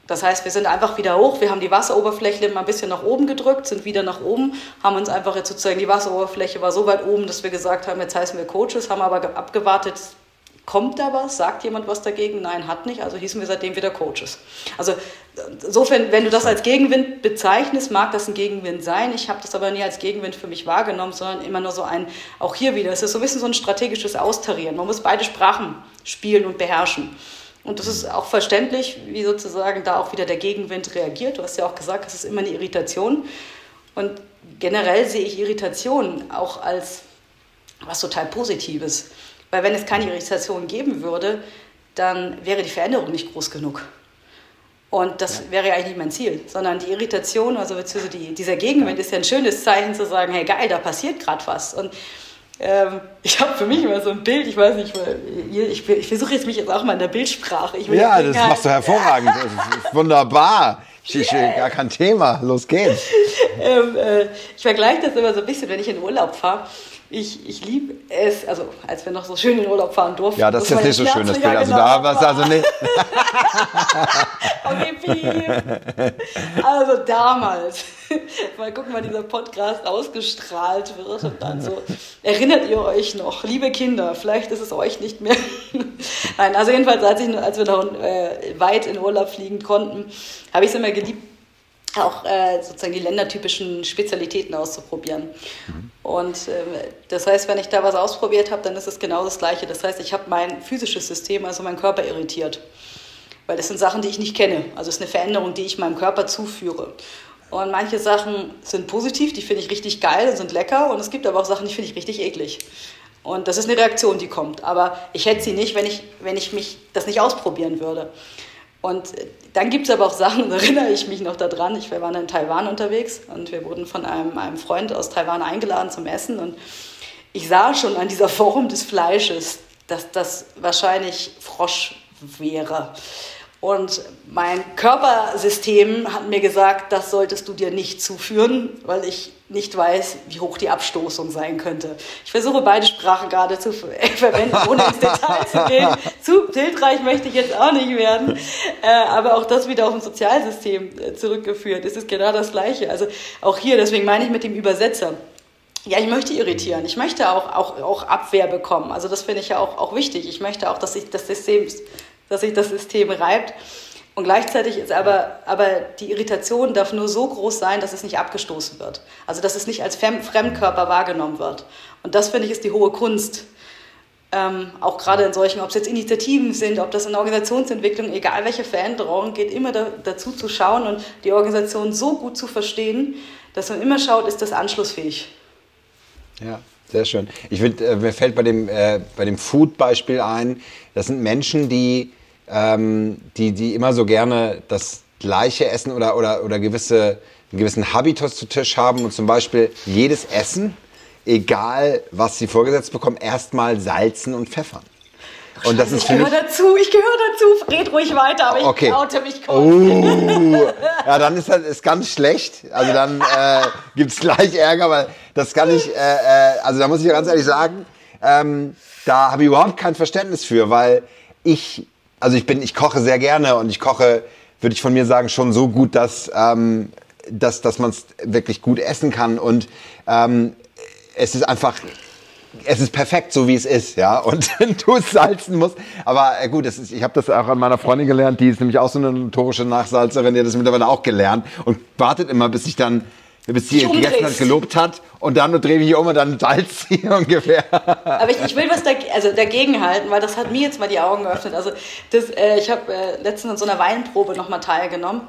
S1: Das heißt, wir sind einfach wieder hoch, wir haben die Wasseroberfläche mal ein bisschen nach oben gedrückt, sind wieder nach oben, haben uns einfach jetzt sozusagen, die Wasseroberfläche war so weit oben, dass wir gesagt haben, jetzt heißen wir Coaches, haben aber abgewartet, kommt da was? Sagt jemand was dagegen? Nein, hat nicht. Also hießen wir seitdem wieder Coaches. Also insofern, wenn du das als Gegenwind bezeichnest, mag das ein Gegenwind sein. Ich habe das aber nie als Gegenwind für mich wahrgenommen, sondern immer nur so ein, auch hier wieder, es ist so ein bisschen so ein strategisches Austarieren. Man muss beide Sprachen spielen und beherrschen. Und das ist auch verständlich, wie sozusagen da auch wieder der Gegenwind reagiert. Du hast ja auch gesagt, es ist immer eine Irritation. Und generell sehe ich Irritation auch als was total Positives. Weil wenn es keine Irritation geben würde, dann wäre die Veränderung nicht groß genug. Und das ja. wäre ja eigentlich nicht mein Ziel, sondern die Irritation, also die, dieser Gegenwind ist ja ein schönes Zeichen zu sagen, hey geil, da passiert gerade was. Und ähm, ich habe für mich immer so ein Bild, ich weiß nicht, ich, ich versuche jetzt mich jetzt auch mal in der Bildsprache.
S2: ja, das halt, machst du hervorragend, wunderbar. Ich, gar kein Thema, los geht's.
S1: ähm, äh, ich vergleiche das immer so ein bisschen, wenn ich in Urlaub fahre ich, ich liebe es, also als wir noch so schön in Urlaub fahren durften.
S2: Ja, das ist jetzt nicht so schön, das Bild. Also da war es also nicht.
S1: okay, also damals, mal gucken, wann dieser Podcast ausgestrahlt wird und dann so, erinnert ihr euch noch, liebe Kinder, vielleicht ist es euch nicht mehr. Nein, also jedenfalls, als, ich, als wir noch äh, weit in Urlaub fliegen konnten, habe ich es immer geliebt, auch äh, sozusagen die ländertypischen Spezialitäten auszuprobieren. Mhm. Und äh, das heißt, wenn ich da was ausprobiert habe, dann ist es genau das Gleiche. Das heißt, ich habe mein physisches System, also meinen Körper irritiert. Weil das sind Sachen, die ich nicht kenne. Also es ist eine Veränderung, die ich meinem Körper zuführe. Und manche Sachen sind positiv, die finde ich richtig geil und sind lecker. Und es gibt aber auch Sachen, die finde ich richtig eklig. Und das ist eine Reaktion, die kommt. Aber ich hätte sie nicht, wenn ich, wenn ich mich das nicht ausprobieren würde. Und dann gibt es aber auch Sachen, da erinnere ich mich noch daran. Ich, wir waren in Taiwan unterwegs und wir wurden von einem, einem Freund aus Taiwan eingeladen zum Essen. Und ich sah schon an dieser Form des Fleisches, dass das wahrscheinlich Frosch wäre. Und mein Körpersystem hat mir gesagt, das solltest du dir nicht zuführen, weil ich nicht weiß, wie hoch die Abstoßung sein könnte. Ich versuche beide Sprachen gerade zu verwenden, ohne ins Detail zu gehen. Zu bildreich möchte ich jetzt auch nicht werden. Äh, aber auch das wieder auf ein Sozialsystem äh, zurückgeführt. Es ist genau das Gleiche. Also auch hier, deswegen meine ich mit dem Übersetzer. Ja, ich möchte irritieren. Ich möchte auch, auch, auch Abwehr bekommen. Also das finde ich ja auch, auch wichtig. Ich möchte auch, dass sich das System dass sich das System reibt. Und gleichzeitig ist aber, aber die Irritation darf nur so groß sein, dass es nicht abgestoßen wird. Also dass es nicht als Fremdkörper wahrgenommen wird. Und das finde ich ist die hohe Kunst. Ähm, auch gerade in solchen, ob es jetzt Initiativen sind, ob das in Organisationsentwicklung, egal welche Veränderung, geht immer da, dazu zu schauen und die Organisation so gut zu verstehen, dass man immer schaut, ist das anschlussfähig.
S2: Ja, sehr schön. Ich find, äh, mir fällt bei dem, äh, bei dem Food-Beispiel ein, das sind Menschen, die ähm, die, die immer so gerne das gleiche essen oder, oder, oder gewisse, einen gewissen Habitus zu Tisch haben und zum Beispiel jedes Essen, egal was sie vorgesetzt bekommen, erstmal salzen und pfeffern.
S1: Und das ist ich gehöre dazu, ich gehöre dazu. Red ruhig weiter, aber
S2: okay.
S1: ich oute mich kurz. Oh.
S2: Ja, dann ist das ist ganz schlecht. Also dann äh, gibt es gleich Ärger, weil das kann ich, äh, äh, also da muss ich ganz ehrlich sagen, ähm, da habe ich überhaupt kein Verständnis für, weil ich also ich bin, ich koche sehr gerne und ich koche, würde ich von mir sagen, schon so gut, dass, ähm, dass, dass man es wirklich gut essen kann. Und ähm, es ist einfach, es ist perfekt, so wie es ist, ja. Und du es salzen musst. Aber äh, gut, ist, ich habe das auch an meiner Freundin gelernt, die ist nämlich auch so eine notorische Nachsalzerin, die hat das mittlerweile auch gelernt und wartet immer, bis ich dann bis sie gegessen hat, gelobt hat und dann drehe ich mich um und dann salzt sie ungefähr.
S1: Aber ich, ich will was dagegen, also dagegen halten, weil das hat mir jetzt mal die Augen geöffnet. Also das, äh, ich habe äh, letztens an so einer Weinprobe nochmal teilgenommen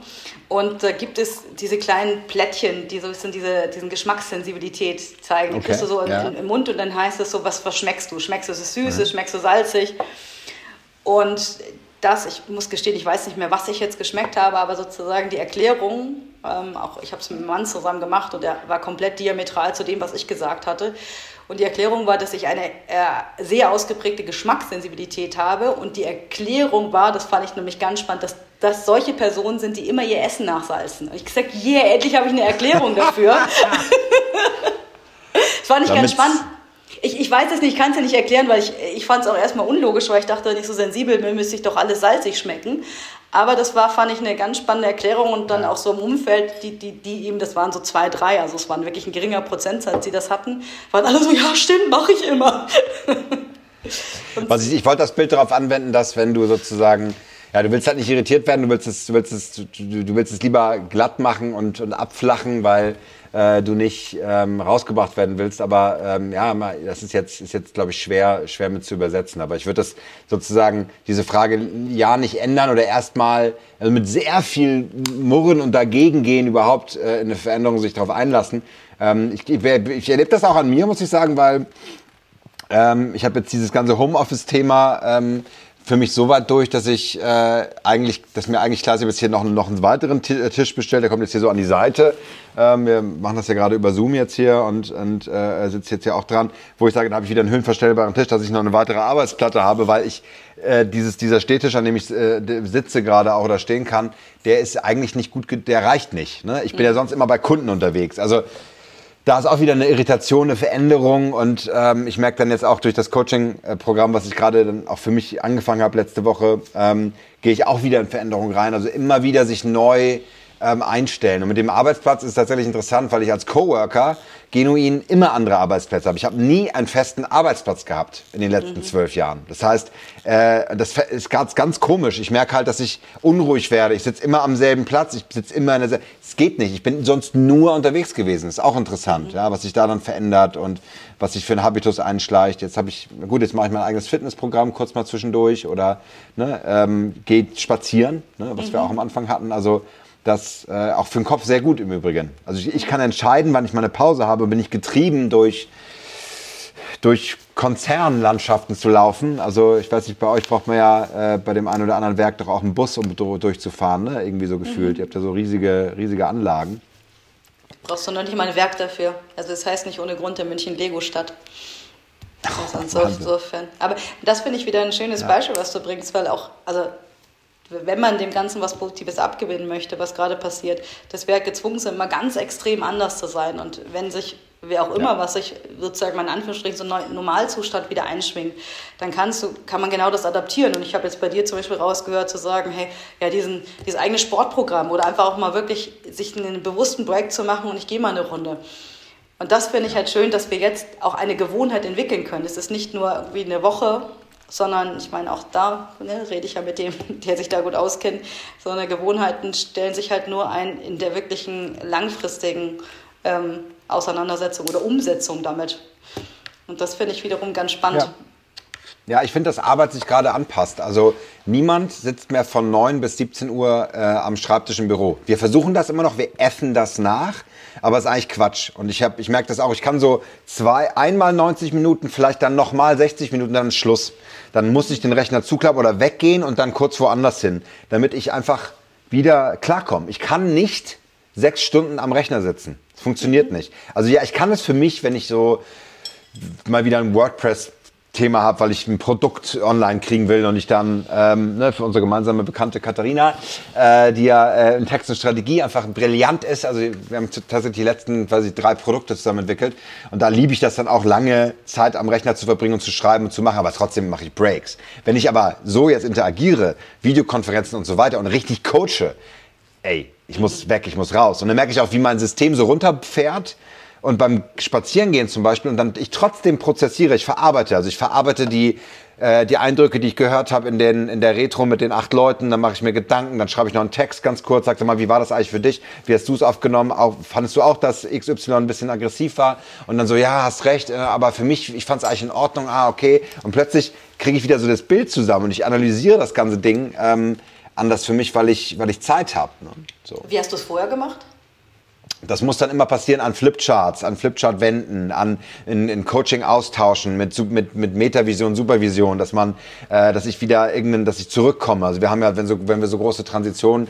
S1: und da gibt es diese kleinen Plättchen, die so ein bisschen diese, diesen Geschmackssensibilität zeigen. Die okay, kriegst du so ja. im, im, Mund und dann heißt es so, was, was schmeckst du? Schmeckst du es süß, mhm. schmeckst du salzig? Und das, ich muss gestehen, ich weiß nicht mehr, was ich jetzt geschmeckt habe, aber sozusagen die Erklärung, ähm, auch ich habe es mit einem Mann zusammen gemacht und er war komplett diametral zu dem, was ich gesagt hatte. Und die Erklärung war, dass ich eine äh, sehr ausgeprägte Geschmackssensibilität habe. Und die Erklärung war, das fand ich nämlich ganz spannend, dass das solche Personen sind, die immer ihr Essen nachsalzen. Und ich gesagt, yeah, endlich habe ich eine Erklärung dafür. das fand ich Damit ganz spannend ich, ich weiß es nicht, ich kann es ja nicht erklären, weil ich, ich fand es auch erstmal unlogisch, weil ich dachte, nicht so sensibel, mir müsste ich doch alles salzig schmecken. Aber das war, fand ich, eine ganz spannende Erklärung und dann auch so im Umfeld, die, die, die eben, das waren so zwei, drei, also es waren wirklich ein geringer Prozentsatz, die das hatten, waren alle so, ja, stimmt, mache ich immer.
S2: Was ich, ich wollte das Bild darauf anwenden, dass wenn du sozusagen ja, du willst halt nicht irritiert werden, du willst es, du willst es, du, du willst es lieber glatt machen und, und abflachen, weil äh, du nicht ähm, rausgebracht werden willst. Aber ähm, ja, das ist jetzt, ist jetzt glaube ich, schwer, schwer mit zu übersetzen. Aber ich würde das sozusagen, diese Frage ja nicht ändern oder erstmal also mit sehr viel Murren und dagegen gehen überhaupt äh, in eine Veränderung sich darauf einlassen. Ähm, ich, ich, ich erlebe das auch an mir, muss ich sagen, weil ähm, ich habe jetzt dieses ganze Homeoffice-Thema ähm, für mich so weit durch, dass ich äh, eigentlich, dass mir eigentlich klar ist, ich habe jetzt hier noch, noch einen weiteren äh, Tisch bestellt, der kommt jetzt hier so an die Seite. Ähm, wir machen das ja gerade über Zoom jetzt hier und, und äh, sitzt jetzt hier auch dran, wo ich sage, dann habe ich wieder einen höhenverstellbaren Tisch, dass ich noch eine weitere Arbeitsplatte habe, weil ich äh, dieses, dieser Stehtisch, an dem ich äh, sitze gerade auch oder stehen kann, der ist eigentlich nicht gut, der reicht nicht. Ne? Ich bin mhm. ja sonst immer bei Kunden unterwegs. Also da ist auch wieder eine Irritation, eine Veränderung und ähm, ich merke dann jetzt auch durch das Coaching-Programm, was ich gerade dann auch für mich angefangen habe letzte Woche, ähm, gehe ich auch wieder in Veränderung rein. Also immer wieder sich neu ähm, einstellen. Und mit dem Arbeitsplatz ist es tatsächlich interessant, weil ich als Coworker genuin immer andere Arbeitsplätze habe. Ich habe nie einen festen Arbeitsplatz gehabt in den letzten mhm. zwölf Jahren. Das heißt, äh, das ist ganz, ganz komisch. Ich merke halt, dass ich unruhig werde. Ich sitze immer am selben Platz. Ich sitze immer in der Es geht nicht. Ich bin sonst nur unterwegs gewesen. Das ist auch interessant, mhm. ja, was sich da dann verändert und was sich für ein Habitus einschleicht. Jetzt habe ich, gut, jetzt mache ich mein eigenes Fitnessprogramm kurz mal zwischendurch oder ne, ähm, geht spazieren, ne, was mhm. wir auch am Anfang hatten. Also das äh, auch für den Kopf sehr gut im Übrigen. Also ich, ich kann entscheiden, wann ich meine Pause habe, bin ich getrieben durch, durch Konzernlandschaften zu laufen. Also ich weiß nicht, bei euch braucht man ja äh, bei dem einen oder anderen Werk doch auch einen Bus, um durchzufahren, ne? irgendwie so gefühlt. Mhm. Ihr habt ja so riesige, riesige Anlagen.
S1: Brauchst du noch nicht mal ein Werk dafür. Also das heißt nicht ohne Grund in München Lego-Stadt. Also insofern. Aber das finde ich wieder ein schönes ja. Beispiel, was du bringst, weil auch, also wenn man dem Ganzen was Positives abgewinnen möchte, was gerade passiert, dass wir gezwungen sind, mal ganz extrem anders zu sein. Und wenn sich, wer auch immer, ja. was sich sozusagen in Anführungsstrichen so ein Normalzustand wieder einschwingt, dann kannst du, kann man genau das adaptieren. Und ich habe jetzt bei dir zum Beispiel rausgehört zu sagen, hey, ja, diesen, dieses eigene Sportprogramm oder einfach auch mal wirklich sich einen bewussten Break zu machen und ich gehe mal eine Runde. Und das finde ich halt schön, dass wir jetzt auch eine Gewohnheit entwickeln können. Es ist nicht nur irgendwie eine Woche sondern ich meine, auch da ne, rede ich ja mit dem, der sich da gut auskennt, sondern Gewohnheiten stellen sich halt nur ein in der wirklichen langfristigen ähm, Auseinandersetzung oder Umsetzung damit. Und das finde ich wiederum ganz spannend.
S2: Ja. Ja, ich finde, dass Arbeit sich gerade anpasst. Also niemand sitzt mehr von 9 bis 17 Uhr äh, am Schreibtisch im Büro. Wir versuchen das immer noch, wir effen das nach, aber es ist eigentlich Quatsch. Und ich, hab, ich merke das auch, ich kann so zwei, einmal 90 Minuten, vielleicht dann nochmal 60 Minuten, dann Schluss. Dann muss ich den Rechner zuklappen oder weggehen und dann kurz woanders hin, damit ich einfach wieder klarkomme. Ich kann nicht sechs Stunden am Rechner sitzen. Das funktioniert nicht. Also ja, ich kann es für mich, wenn ich so mal wieder ein WordPress Thema habe, weil ich ein Produkt online kriegen will und ich dann ähm, ne, für unsere gemeinsame Bekannte Katharina, äh, die ja äh, in Text und Strategie einfach brillant ist. Also wir haben tatsächlich die letzten, ich, drei Produkte zusammen entwickelt und da liebe ich das dann auch lange Zeit am Rechner zu verbringen und zu schreiben und zu machen, aber trotzdem mache ich Breaks. Wenn ich aber so jetzt interagiere, Videokonferenzen und so weiter und richtig coache, ey, ich muss weg, ich muss raus. Und dann merke ich auch, wie mein System so runterfährt und beim Spazierengehen zum Beispiel und dann ich trotzdem prozessiere, ich verarbeite, also ich verarbeite die äh, die Eindrücke, die ich gehört habe in, den, in der Retro mit den acht Leuten, dann mache ich mir Gedanken, dann schreibe ich noch einen Text ganz kurz, sag mal, wie war das eigentlich für dich? Wie hast du es aufgenommen? Auch, fandest du auch, dass XY ein bisschen aggressiv war? Und dann so, ja, hast recht, äh, aber für mich, ich fand es eigentlich in Ordnung, ah, okay. Und plötzlich kriege ich wieder so das Bild zusammen und ich analysiere das ganze Ding ähm, anders für mich, weil ich, weil ich Zeit habe. Ne?
S1: So. Wie hast du es vorher gemacht?
S2: Das muss dann immer passieren an Flipcharts, an Flipchart-Wänden, an in, in Coaching-Austauschen mit, mit, mit Metavision, Supervision, dass man, äh, dass ich wieder irgendeinen, dass ich zurückkomme. Also wir haben ja, wenn, so, wenn wir so große Transitionen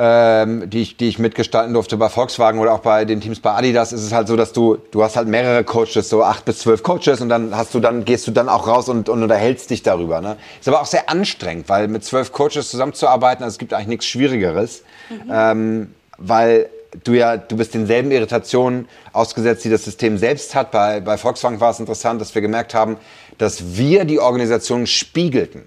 S2: ähm, die, ich, die ich mitgestalten durfte bei Volkswagen oder auch bei den Teams bei Adidas, ist es halt so, dass du, du hast halt mehrere Coaches, so acht bis zwölf Coaches und dann hast du dann, gehst du dann auch raus und, und unterhältst dich darüber. Ne? Ist aber auch sehr anstrengend, weil mit zwölf Coaches zusammenzuarbeiten, also es gibt eigentlich nichts Schwierigeres, mhm. ähm, weil du ja, du bist denselben Irritationen ausgesetzt, die das System selbst hat. Bei, bei Volkswagen war es interessant, dass wir gemerkt haben, dass wir die Organisation spiegelten.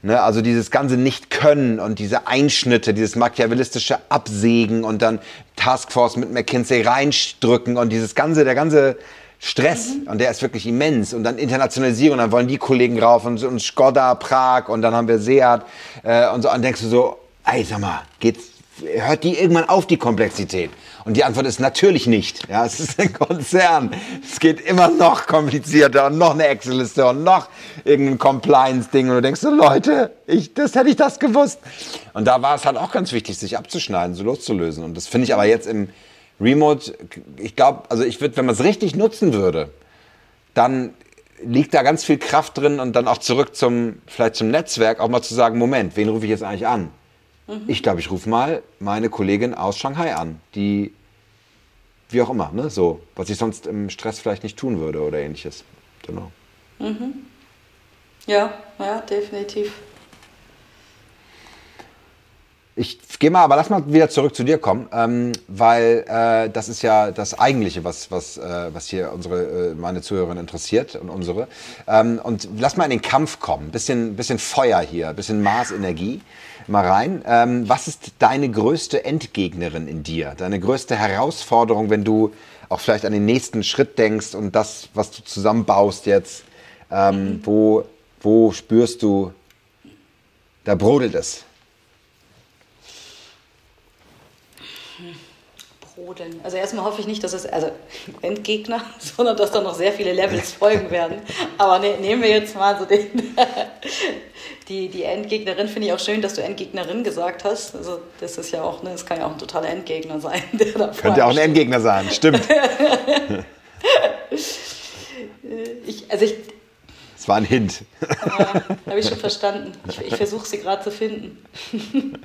S2: Ne, also dieses ganze Nicht-Können und diese Einschnitte, dieses machiavellistische Absägen und dann Taskforce mit McKinsey reindrücken und dieses ganze, der ganze Stress mhm. und der ist wirklich immens und dann Internationalisierung, dann wollen die Kollegen rauf und, und Skoda, Prag und dann haben wir Seat äh, und so und denkst du so, ey, sag mal, geht's, hört die irgendwann auf, die Komplexität? Und die Antwort ist natürlich nicht. Ja, es ist ein Konzern. Es geht immer noch komplizierter und noch eine Excel-Liste und noch irgendein Compliance-Ding. Und du denkst so, Leute, ich, das hätte ich das gewusst. Und da war es halt auch ganz wichtig, sich abzuschneiden, so loszulösen. Und das finde ich aber jetzt im Remote, ich glaube, also ich würde, wenn man es richtig nutzen würde, dann liegt da ganz viel Kraft drin und dann auch zurück zum, vielleicht zum Netzwerk, auch mal zu sagen, Moment, wen rufe ich jetzt eigentlich an? Mhm. Ich glaube, ich rufe mal meine Kollegin aus Shanghai an, die, wie auch immer, ne, so, was ich sonst im Stress vielleicht nicht tun würde oder ähnliches. Genau.
S1: Mhm. Ja, ja, definitiv.
S2: Ich gehe mal, aber lass mal wieder zurück zu dir kommen, ähm, weil äh, das ist ja das Eigentliche, was, was, äh, was hier unsere, äh, meine Zuhörerin interessiert und unsere. Ähm, und lass mal in den Kampf kommen. Bisschen, bisschen Feuer hier, bisschen Marsenergie mal rein. Ähm, was ist deine größte Endgegnerin in dir? Deine größte Herausforderung, wenn du auch vielleicht an den nächsten Schritt denkst und das, was du zusammenbaust jetzt? Ähm, mhm. wo, wo spürst du, da brodelt es?
S1: Brodeln. Also erstmal hoffe ich nicht, dass es, also Endgegner, sondern dass da noch sehr viele Levels folgen werden. Aber ne, nehmen wir jetzt mal so den, die, die Endgegnerin, finde ich auch schön, dass du Endgegnerin gesagt hast. Also das ist ja auch, ne, das kann ja auch ein totaler Endgegner sein.
S2: Der da Könnte auch ein Endgegner sein, stimmt.
S1: ich, also ich,
S2: war ein Hint.
S1: Habe ich schon verstanden. Ich, ich versuche sie gerade zu finden.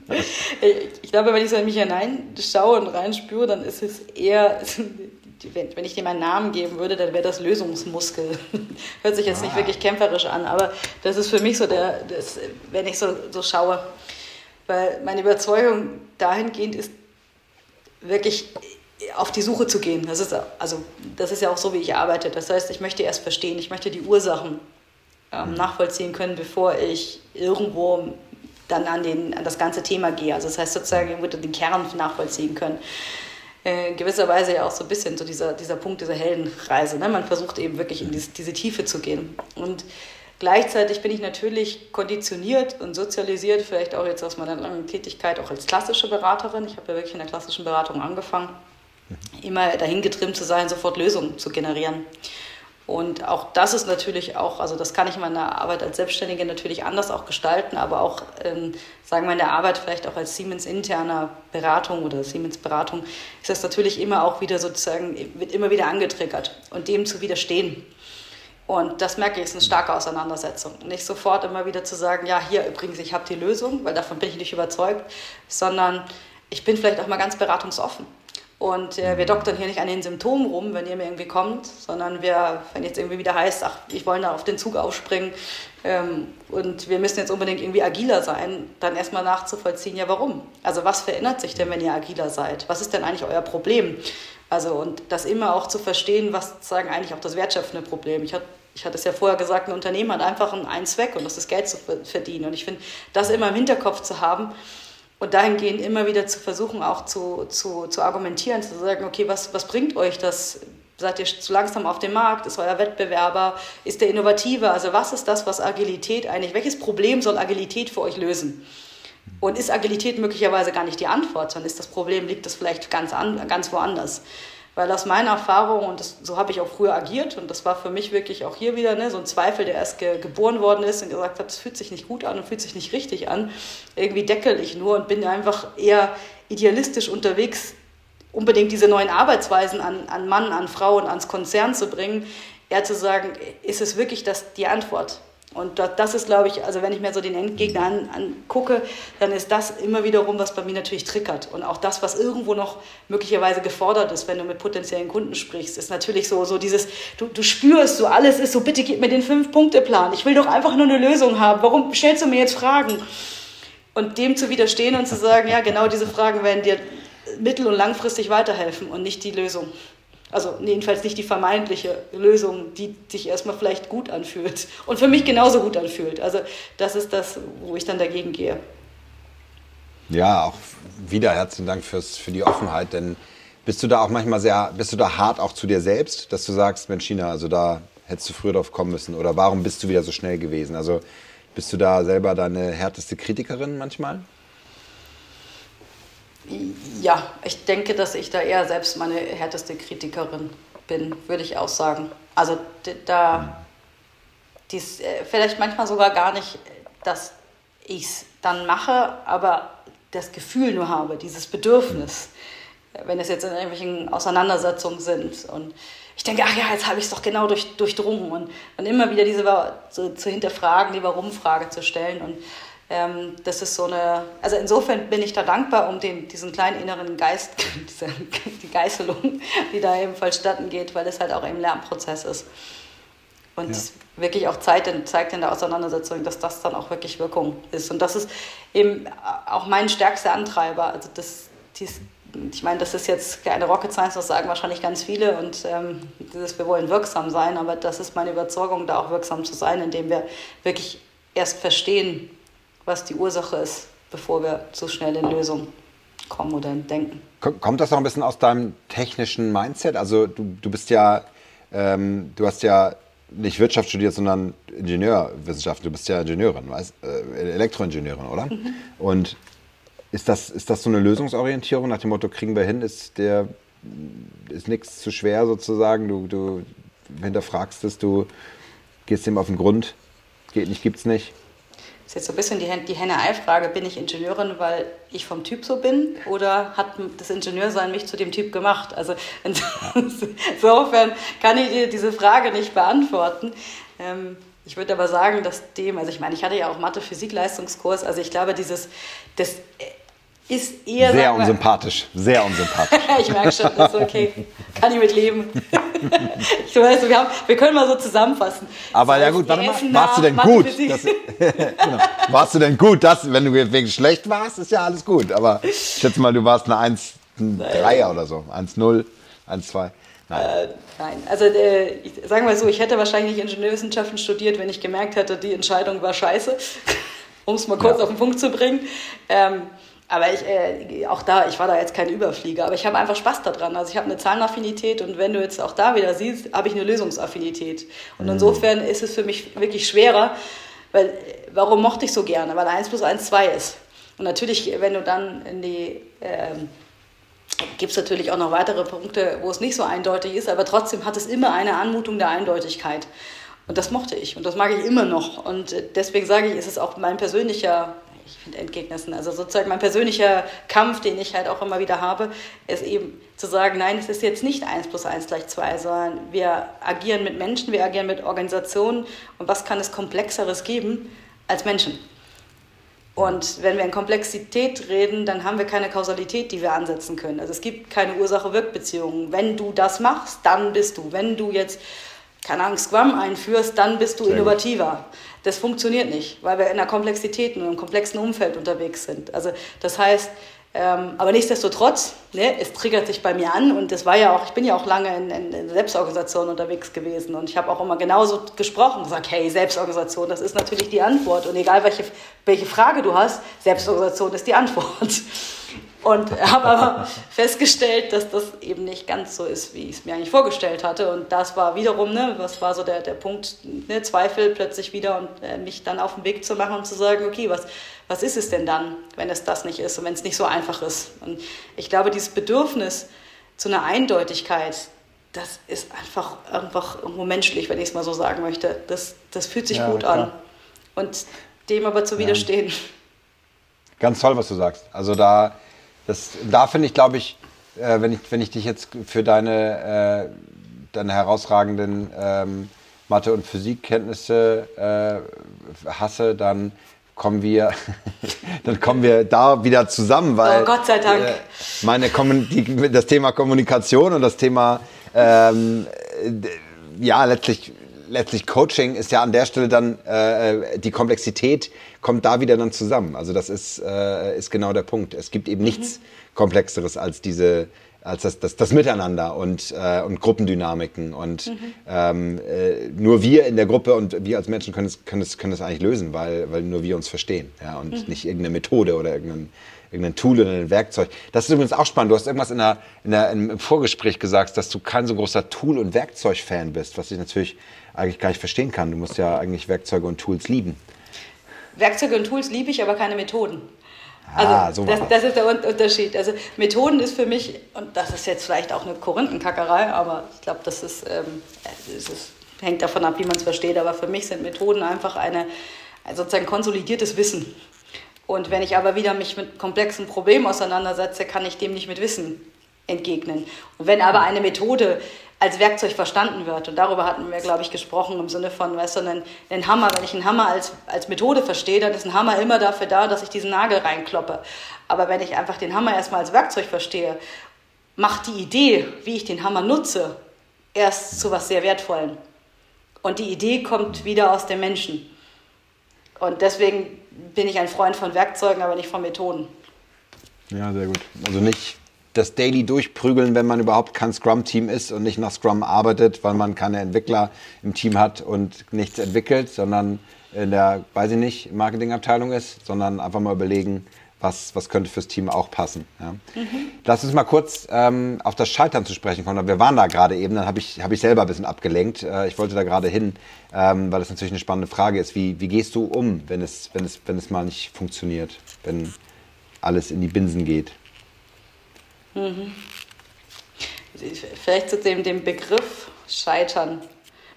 S1: ich glaube, wenn ich so in mich hineinschaue und reinspüre, dann ist es eher, wenn ich dir meinen Namen geben würde, dann wäre das Lösungsmuskel. Hört sich jetzt ah. nicht wirklich kämpferisch an, aber das ist für mich so der, das, wenn ich so, so schaue. Weil meine Überzeugung dahingehend ist, wirklich auf die Suche zu gehen. Das ist, also, das ist ja auch so, wie ich arbeite. Das heißt, ich möchte erst verstehen, ich möchte die Ursachen ähm, nachvollziehen können, bevor ich irgendwo dann an, den, an das ganze Thema gehe. Also das heißt sozusagen, ich würde den Kern nachvollziehen können. Äh, in gewisser Weise ja auch so ein bisschen so dieser, dieser Punkt dieser Heldenreise. Ne? Man versucht eben wirklich in diese, diese Tiefe zu gehen. Und gleichzeitig bin ich natürlich konditioniert und sozialisiert, vielleicht auch jetzt aus meiner langen Tätigkeit, auch als klassische Beraterin. Ich habe ja wirklich in der klassischen Beratung angefangen, immer dahin getrimmt zu sein, sofort Lösungen zu generieren. Und auch das ist natürlich auch, also das kann ich in meiner Arbeit als Selbstständige natürlich anders auch gestalten, aber auch, ähm, sagen wir in der Arbeit vielleicht auch als Siemens interner Beratung oder Siemens Beratung, ist das natürlich immer auch wieder sozusagen, wird immer wieder angetriggert und dem zu widerstehen. Und das merke ich, ist eine starke Auseinandersetzung. Nicht sofort immer wieder zu sagen, ja, hier übrigens, ich habe die Lösung, weil davon bin ich nicht überzeugt, sondern ich bin vielleicht auch mal ganz beratungsoffen und äh, wir doktern hier nicht an den Symptomen rum, wenn ihr mir irgendwie kommt, sondern wir, wenn jetzt irgendwie wieder heißt, ach, ich wollte da auf den Zug aufspringen ähm, und wir müssen jetzt unbedingt irgendwie agiler sein, dann erstmal nachzuvollziehen, ja warum? Also was verändert sich denn, wenn ihr agiler seid? Was ist denn eigentlich euer Problem? Also und das immer auch zu verstehen, was sozusagen eigentlich auch das wertschöpfende Problem. Ich hatte ich hatte es ja vorher gesagt, ein Unternehmen hat einfach einen Zweck und das ist Geld zu verdienen. Und ich finde, das immer im Hinterkopf zu haben, und dahingehend immer wieder zu versuchen, auch zu, zu, zu argumentieren, zu sagen, okay, was, was bringt euch das? Seid ihr zu langsam auf dem Markt? Ist euer Wettbewerber? Ist der innovativer? Also was ist das, was Agilität eigentlich, welches Problem soll Agilität für euch lösen? Und ist Agilität möglicherweise gar nicht die Antwort, sondern ist das Problem, liegt das vielleicht ganz, an, ganz woanders? Weil aus meiner Erfahrung, und das, so habe ich auch früher agiert, und das war für mich wirklich auch hier wieder ne, so ein Zweifel, der erst ge geboren worden ist und gesagt hat, es fühlt sich nicht gut an und fühlt sich nicht richtig an. Irgendwie deckel ich nur und bin einfach eher idealistisch unterwegs, unbedingt diese neuen Arbeitsweisen an, an Mann, an Frauen, ans Konzern zu bringen, eher zu sagen, ist es wirklich das, die Antwort? Und das ist, glaube ich, also wenn ich mir so den Endgegner angucke, dann ist das immer wiederum, was bei mir natürlich triggert. Und auch das, was irgendwo noch möglicherweise gefordert ist, wenn du mit potenziellen Kunden sprichst, ist natürlich so, so dieses, du, du spürst, so alles ist so, bitte gib mir den Fünf-Punkte-Plan. Ich will doch einfach nur eine Lösung haben. Warum stellst du mir jetzt Fragen? Und dem zu widerstehen und zu sagen, ja, genau diese Fragen werden dir mittel- und langfristig weiterhelfen und nicht die Lösung. Also jedenfalls nicht die vermeintliche Lösung, die sich erstmal vielleicht gut anfühlt und für mich genauso gut anfühlt. Also das ist das, wo ich dann dagegen gehe.
S2: Ja, auch wieder herzlichen Dank fürs, für die Offenheit, denn Bist du da auch manchmal sehr, bist du da hart auch zu dir selbst, dass du sagst, Mensch, China, also da hättest du früher drauf kommen müssen? Oder warum bist du wieder so schnell gewesen? Also bist du da selber deine härteste Kritikerin manchmal?
S1: Ja, ich denke, dass ich da eher selbst meine härteste Kritikerin bin, würde ich auch sagen. Also da, dies, äh, vielleicht manchmal sogar gar nicht, dass ich es dann mache, aber das Gefühl nur habe, dieses Bedürfnis wenn es jetzt in irgendwelchen Auseinandersetzungen sind. Und ich denke, ach ja, jetzt habe ich es doch genau durch, durchdrungen. Und dann immer wieder diese zu, zu hinterfragen, die Warum-Frage zu stellen. Und ähm, das ist so eine, also insofern bin ich da dankbar um den, diesen kleinen inneren Geist, diese, die Geißelung, die da eben vollstatten geht, weil es halt auch eben Lernprozess ist. Und ja. wirklich auch Zeit in, zeigt in der Auseinandersetzung, dass das dann auch wirklich Wirkung ist. Und das ist eben auch mein stärkster Antreiber. Also das, dies, ich meine, das ist jetzt keine Rocket Science, das sagen wahrscheinlich ganz viele und ähm, dieses, wir wollen wirksam sein, aber das ist meine Überzeugung, da auch wirksam zu sein, indem wir wirklich erst verstehen, was die Ursache ist, bevor wir zu schnell in Lösungen kommen oder denken.
S2: Kommt das noch ein bisschen aus deinem technischen Mindset? Also du, du bist ja, ähm, du hast ja nicht Wirtschaft studiert, sondern Ingenieurwissenschaft. Du bist ja Ingenieurin, weißt, äh, Elektroingenieurin, oder? Mhm. Und ist das, ist das so eine Lösungsorientierung nach dem Motto, kriegen wir hin, ist der ist nichts zu schwer sozusagen, du, du hinterfragst es, du gehst dem auf den Grund, geht nicht, gibt's nicht?
S1: Ist jetzt so ein bisschen die, die Henne-Ei-Frage, bin ich Ingenieurin, weil ich vom Typ so bin oder hat das Ingenieursein mich zu dem Typ gemacht? Also insofern kann ich dir diese Frage nicht beantworten. Ähm, ich würde aber sagen, dass dem, also ich meine, ich hatte ja auch Mathe-Physik-Leistungskurs, also ich glaube, dieses, das ist eher.
S2: Sehr unsympathisch, sehr unsympathisch.
S1: ich merke schon, das ist okay. Kann ich mit leben. ich weiß, wir, haben, wir können mal so zusammenfassen.
S2: Aber ja gut, warte mal, warst du denn gut? Das, genau. Warst du denn gut? Das, wenn du wegen schlecht warst, ist ja alles gut. Aber ich schätze mal, du warst eine 1, 3 oder so. 1-0, 1-2.
S1: Nein. Äh, nein. Also äh, ich, sagen wir so, ich hätte wahrscheinlich Ingenieurwissenschaften studiert, wenn ich gemerkt hätte, die Entscheidung war scheiße, um es mal kurz ja. auf den Punkt zu bringen. Ähm, aber ich, äh, auch da, ich war da jetzt kein Überflieger, aber ich habe einfach Spaß daran. Also ich habe eine Zahlenaffinität und wenn du jetzt auch da wieder siehst, habe ich eine Lösungsaffinität. Und mhm. insofern ist es für mich wirklich schwerer, weil warum mochte ich so gerne? Weil 1 plus 1 2 ist. Und natürlich, wenn du dann in die, ähm, gibt es natürlich auch noch weitere Punkte, wo es nicht so eindeutig ist, aber trotzdem hat es immer eine Anmutung der Eindeutigkeit. Und das mochte ich und das mag ich immer noch. Und äh, deswegen sage ich, ist es auch mein persönlicher ich finde entgegennissen. Also sozusagen mein persönlicher Kampf, den ich halt auch immer wieder habe, ist eben zu sagen, nein, es ist jetzt nicht 1 plus 1 gleich 2, sondern wir agieren mit Menschen, wir agieren mit Organisationen und was kann es Komplexeres geben als Menschen? Und wenn wir in Komplexität reden, dann haben wir keine Kausalität, die wir ansetzen können. Also es gibt keine Ursache-Wirk-Beziehungen. Wenn du das machst, dann bist du. Wenn du jetzt, keine Ahnung, Scrum einführst, dann bist du Sehr innovativer. Gut. Das funktioniert nicht, weil wir in einer Komplexität und einem komplexen Umfeld unterwegs sind. Also das heißt, ähm, aber nichtsdestotrotz, ne, es triggert sich bei mir an und das war ja auch, ich bin ja auch lange in, in, in Selbstorganisation unterwegs gewesen und ich habe auch immer genauso gesprochen, und gesagt, hey, Selbstorganisation, das ist natürlich die Antwort und egal welche, welche Frage du hast, Selbstorganisation ist die Antwort. Und habe aber festgestellt, dass das eben nicht ganz so ist, wie ich es mir eigentlich vorgestellt hatte. Und das war wiederum, ne, was war so der, der Punkt, ne, Zweifel plötzlich wieder und äh, mich dann auf den Weg zu machen und zu sagen, okay, was, was ist es denn dann, wenn es das nicht ist und wenn es nicht so einfach ist? Und ich glaube, dieses Bedürfnis zu einer Eindeutigkeit, das ist einfach, einfach irgendwo menschlich, wenn ich es mal so sagen möchte. Das, das fühlt sich ja, gut klar. an. Und dem aber zu widerstehen. Ja.
S2: Ganz toll, was du sagst. Also da das, da finde ich, glaube ich, äh, wenn ich, wenn ich dich jetzt für deine, äh, deine herausragenden ähm, Mathe- und Physikkenntnisse äh, hasse, dann kommen wir, dann kommen wir da wieder zusammen, weil
S1: oh, Gott sei Dank. Äh,
S2: meine die, das Thema Kommunikation und das Thema ähm, ja letztlich letztlich Coaching ist ja an der Stelle dann äh, die Komplexität kommt da wieder dann zusammen. Also das ist, äh, ist genau der Punkt. Es gibt eben nichts mhm. Komplexeres als diese als das, das, das Miteinander und, äh, und Gruppendynamiken. Und mhm. ähm, äh, nur wir in der Gruppe und wir als Menschen können es, können es, können es eigentlich lösen, weil, weil nur wir uns verstehen. Ja? Und mhm. nicht irgendeine Methode oder irgendein, irgendein Tool oder ein Werkzeug. Das ist übrigens auch spannend. Du hast irgendwas in der, in der, im Vorgespräch gesagt, dass du kein so großer Tool- und Werkzeug-Fan bist, was ich natürlich eigentlich gar nicht verstehen kann. Du musst ja eigentlich Werkzeuge und Tools lieben.
S1: Werkzeuge und Tools liebe ich, aber keine Methoden. Also ah, so das, das, ist der Unterschied. Also Methoden ist für mich, und das ist jetzt vielleicht auch eine Korinthenkackerei, aber ich glaube, das ist, ähm, es ist, hängt davon ab, wie man es versteht, aber für mich sind Methoden einfach eine, sozusagen konsolidiertes Wissen. Und wenn ich aber wieder mich mit komplexen Problemen auseinandersetze, kann ich dem nicht mit Wissen entgegnen. Und wenn aber eine Methode als Werkzeug verstanden wird. Und darüber hatten wir, glaube ich, gesprochen im Sinne von, weißt du, einen, einen Hammer, wenn ich einen Hammer als, als Methode verstehe, dann ist ein Hammer immer dafür da, dass ich diesen Nagel reinkloppe. Aber wenn ich einfach den Hammer erstmal als Werkzeug verstehe, macht die Idee, wie ich den Hammer nutze, erst zu was sehr Wertvollem. Und die Idee kommt wieder aus dem Menschen. Und deswegen bin ich ein Freund von Werkzeugen, aber nicht von Methoden.
S2: Ja, sehr gut. Also nicht das Daily durchprügeln, wenn man überhaupt kein Scrum-Team ist und nicht nach Scrum arbeitet, weil man keine Entwickler im Team hat und nichts entwickelt, sondern in der, weiß ich nicht, Marketingabteilung ist, sondern einfach mal überlegen, was, was könnte fürs Team auch passen. Ja. Mhm. Lass uns mal kurz ähm, auf das Scheitern zu sprechen kommen. Wir waren da gerade eben, dann habe ich, hab ich selber ein bisschen abgelenkt. Äh, ich wollte da gerade hin, ähm, weil das natürlich eine spannende Frage ist. Wie, wie gehst du um, wenn es, wenn, es, wenn es mal nicht funktioniert, wenn alles in die Binsen geht?
S1: Mhm. Vielleicht zu dem, dem Begriff Scheitern.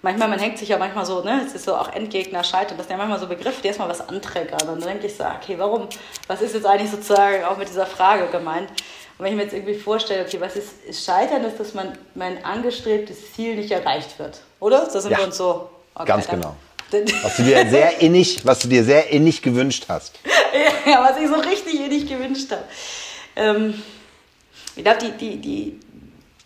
S1: Manchmal, man hängt sich ja manchmal so, ne, es ist so auch Endgegner scheitern, das sind ja manchmal so Begriffe, die erstmal was anträgern. Und dann denke ich so, okay, warum, was ist jetzt eigentlich sozusagen auch mit dieser Frage gemeint? Und wenn ich mir jetzt irgendwie vorstelle, okay, was ist, ist Scheitern, ist, dass man, mein angestrebtes Ziel nicht erreicht wird, oder? Da sind
S2: ja,
S1: wir uns so.
S2: Okay, ganz genau. Was du dir sehr innig, was du dir sehr innig gewünscht hast.
S1: ja, was ich so richtig innig gewünscht habe. Ähm, ich glaube, die, die, die,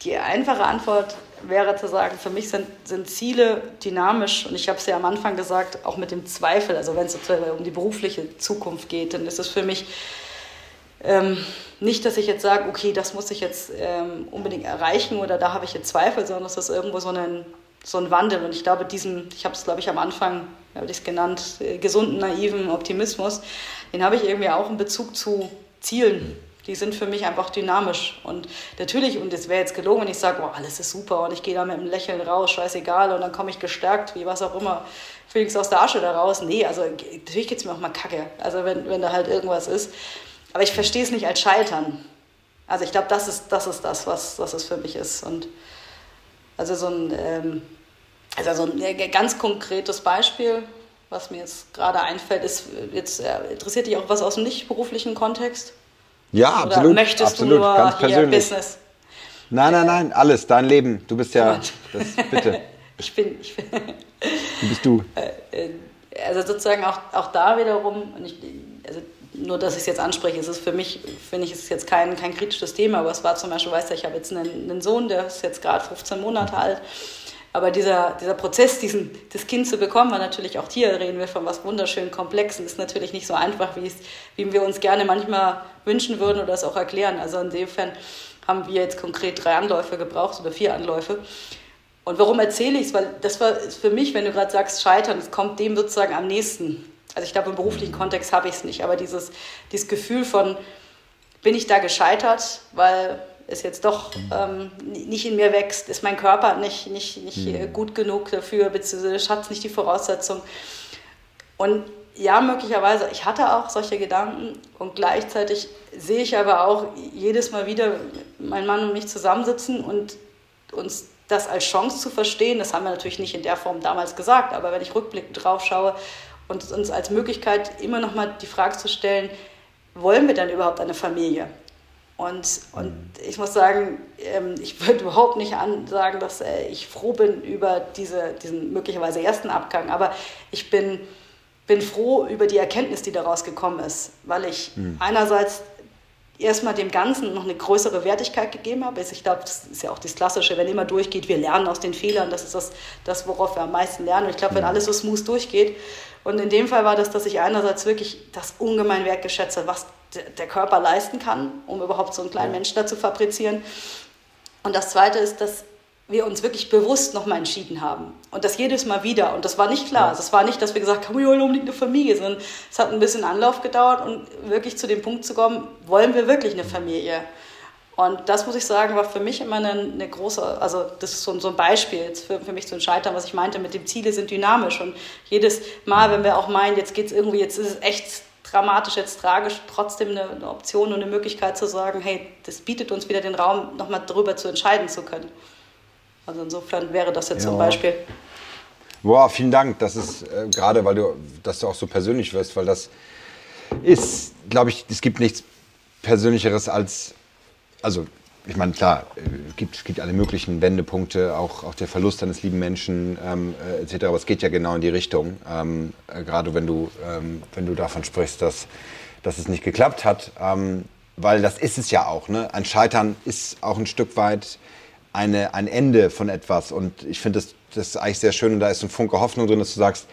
S1: die einfache Antwort wäre zu sagen, für mich sind, sind Ziele dynamisch. Und ich habe es ja am Anfang gesagt, auch mit dem Zweifel, also wenn es um die berufliche Zukunft geht, dann ist es für mich ähm, nicht, dass ich jetzt sage, okay, das muss ich jetzt ähm, unbedingt erreichen oder da habe ich jetzt Zweifel, sondern es ist irgendwo so ein, so ein Wandel. Und ich glaube, diesen, ich habe es glaube ich am Anfang, habe ich es genannt, äh, gesunden, naiven Optimismus, den habe ich irgendwie auch in Bezug zu Zielen die sind für mich einfach dynamisch. Und natürlich, und es wäre jetzt gelogen, wenn ich sage, oh, alles ist super und ich gehe da mit einem Lächeln raus, scheißegal, und dann komme ich gestärkt, wie was auch immer, Felix aus der Asche da raus. Nee, also natürlich geht es mir auch mal kacke, also wenn, wenn da halt irgendwas ist. Aber ich verstehe es nicht als Scheitern. Also ich glaube, das ist, das ist das, was, was es für mich ist. Und also so ein, ähm, also so ein ganz konkretes Beispiel, was mir jetzt gerade einfällt, ist, jetzt äh, interessiert dich auch was aus dem nicht beruflichen Kontext?
S2: Ja, Oder absolut.
S1: möchtest
S2: absolut,
S1: du nur ganz persönlich. Business?
S2: Nein, nein, nein, alles, dein Leben. Du bist ja, das, bitte.
S1: ich bin, ich bin.
S2: Wie bist du?
S1: Äh, äh, also sozusagen auch, auch da wiederum, ich, also nur dass ich es jetzt anspreche, es ist für mich, finde ich, es ist jetzt kein, kein kritisches Thema, aber es war zum Beispiel, weißt du, ich habe jetzt einen, einen Sohn, der ist jetzt gerade 15 Monate alt aber dieser, dieser Prozess, diesen, das Kind zu bekommen, war natürlich auch hier reden wir von was wunderschön Komplexen, ist natürlich nicht so einfach, wie, es, wie wir uns gerne manchmal wünschen würden oder es auch erklären. Also insofern haben wir jetzt konkret drei Anläufe gebraucht oder vier Anläufe. Und warum erzähle ich es? Weil das war für mich, wenn du gerade sagst, scheitern, es kommt dem sozusagen am nächsten. Also ich glaube, im beruflichen Kontext habe ich es nicht, aber dieses, dieses Gefühl von, bin ich da gescheitert, weil es jetzt doch ähm, nicht in mir wächst, ist mein Körper nicht, nicht, nicht mhm. gut genug dafür, beziehungsweise hat es nicht die Voraussetzung. Und ja, möglicherweise, ich hatte auch solche Gedanken und gleichzeitig sehe ich aber auch jedes Mal wieder mein Mann und mich zusammensitzen und uns das als Chance zu verstehen, das haben wir natürlich nicht in der Form damals gesagt, aber wenn ich rückblickend drauf schaue und uns als Möglichkeit immer noch mal die Frage zu stellen, wollen wir dann überhaupt eine Familie? Und, und ich muss sagen, ähm, ich würde überhaupt nicht sagen, dass äh, ich froh bin über diese, diesen möglicherweise ersten Abgang, aber ich bin, bin froh über die Erkenntnis, die daraus gekommen ist, weil ich mhm. einerseits erstmal dem Ganzen noch eine größere Wertigkeit gegeben habe. Ich glaube, das ist ja auch das Klassische, wenn immer durchgeht, wir lernen aus den Fehlern, das ist das, das worauf wir am meisten lernen. Und ich glaube, wenn hm. alles so smooth durchgeht, und in dem Fall war das, dass ich einerseits wirklich das ungemein wertgeschätzt habe, was der Körper leisten kann, um überhaupt so einen kleinen Menschen da zu fabrizieren. Und das Zweite ist, dass wir uns wirklich bewusst nochmal entschieden haben. Und das jedes Mal wieder. Und das war nicht klar. Es war nicht, dass wir gesagt haben, wir wollen unbedingt eine Familie, sondern es hat ein bisschen Anlauf gedauert und wirklich zu dem Punkt zu kommen, wollen wir wirklich eine Familie? Und das muss ich sagen, war für mich immer eine, eine große, also das ist so, so ein Beispiel jetzt für, für mich zu entscheiden, was ich meinte mit dem Ziele sind dynamisch. Und jedes Mal, wenn wir auch meinen, jetzt geht es irgendwie, jetzt ist es echt dramatisch, jetzt tragisch, trotzdem eine, eine Option und eine Möglichkeit zu sagen, hey, das bietet uns wieder den Raum, nochmal darüber zu entscheiden zu können. Also insofern wäre das jetzt ja. zum Beispiel.
S2: Boah, vielen Dank. Das ist äh, gerade, weil du, dass du auch so persönlich wirst, weil das ist, glaube ich, es gibt nichts Persönlicheres als, also ich meine, klar, es äh, gibt, gibt alle möglichen Wendepunkte, auch, auch der Verlust eines lieben Menschen ähm, äh, etc. Aber es geht ja genau in die Richtung. Ähm, äh, gerade wenn du, ähm, wenn du davon sprichst, dass, dass es nicht geklappt hat. Ähm, weil das ist es ja auch. Ne? Ein Scheitern ist auch ein Stück weit eine, ein Ende von etwas. Und ich finde das, das ist eigentlich sehr schön. Und da ist ein Funke Hoffnung drin, dass du sagst,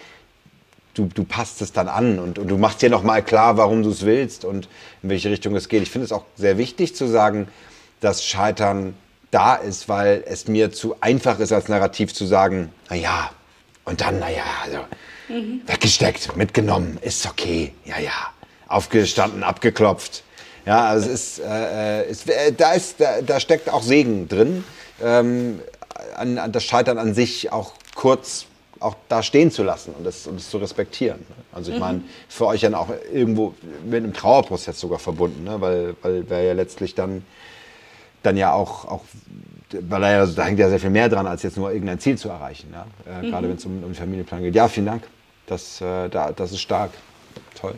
S2: du, du passt es dann an und, und du machst dir nochmal klar, warum du es willst und in welche Richtung es geht. Ich finde es auch sehr wichtig zu sagen, dass Scheitern da ist, weil es mir zu einfach ist, als Narrativ zu sagen, naja, und dann, naja, also, mhm. weggesteckt, mitgenommen, ist okay, ja, ja, aufgestanden, abgeklopft. Ja, also es ist, äh, es, äh, da, ist da, da, steckt auch Segen drin, ähm, an, an das Scheitern an sich auch kurz auch da stehen zu lassen und das, und das zu respektieren. Also ich mhm. meine, für euch dann auch irgendwo mit einem Trauerprozess sogar verbunden, ne? weil, weil wir ja letztlich dann dann ja auch, auch weil da, ja, da hängt ja sehr viel mehr dran, als jetzt nur irgendein Ziel zu erreichen. Ja? Äh, mhm. Gerade wenn es um, um den Familienplan geht. Ja, vielen Dank. Das, äh, da, das ist stark. Toll.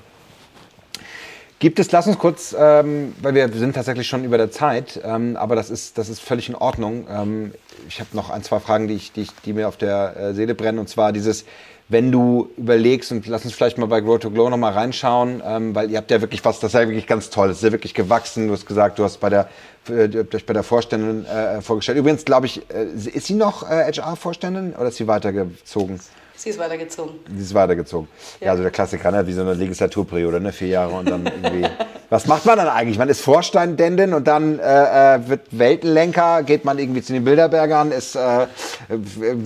S2: Gibt es, lass uns kurz, ähm, weil wir sind tatsächlich schon über der Zeit, ähm, aber das ist, das ist völlig in Ordnung. Ähm, ich habe noch ein, zwei Fragen, die, ich, die, ich, die mir auf der äh, Seele brennen. Und zwar dieses, wenn du überlegst, und lass uns vielleicht mal bei Grow to Glow nochmal reinschauen, ähm, weil ihr habt ja wirklich was, das ist ja wirklich ganz toll, das ist ja wirklich gewachsen. Du hast gesagt, du hast bei der, äh, euch bei der Vorständin äh, vorgestellt. Übrigens, glaube ich, äh, ist sie noch äh, HR-Vorständin oder ist sie weitergezogen?
S1: Sie ist weitergezogen.
S2: Sie ist weitergezogen. Ja, ja also der Klassiker, ne? wie so eine Legislaturperiode, ne? vier Jahre und dann irgendwie. Was macht man dann eigentlich? Man ist Vorstandendin und dann äh, äh, wird Weltenlenker, geht man irgendwie zu den Bilderbergern, ist äh,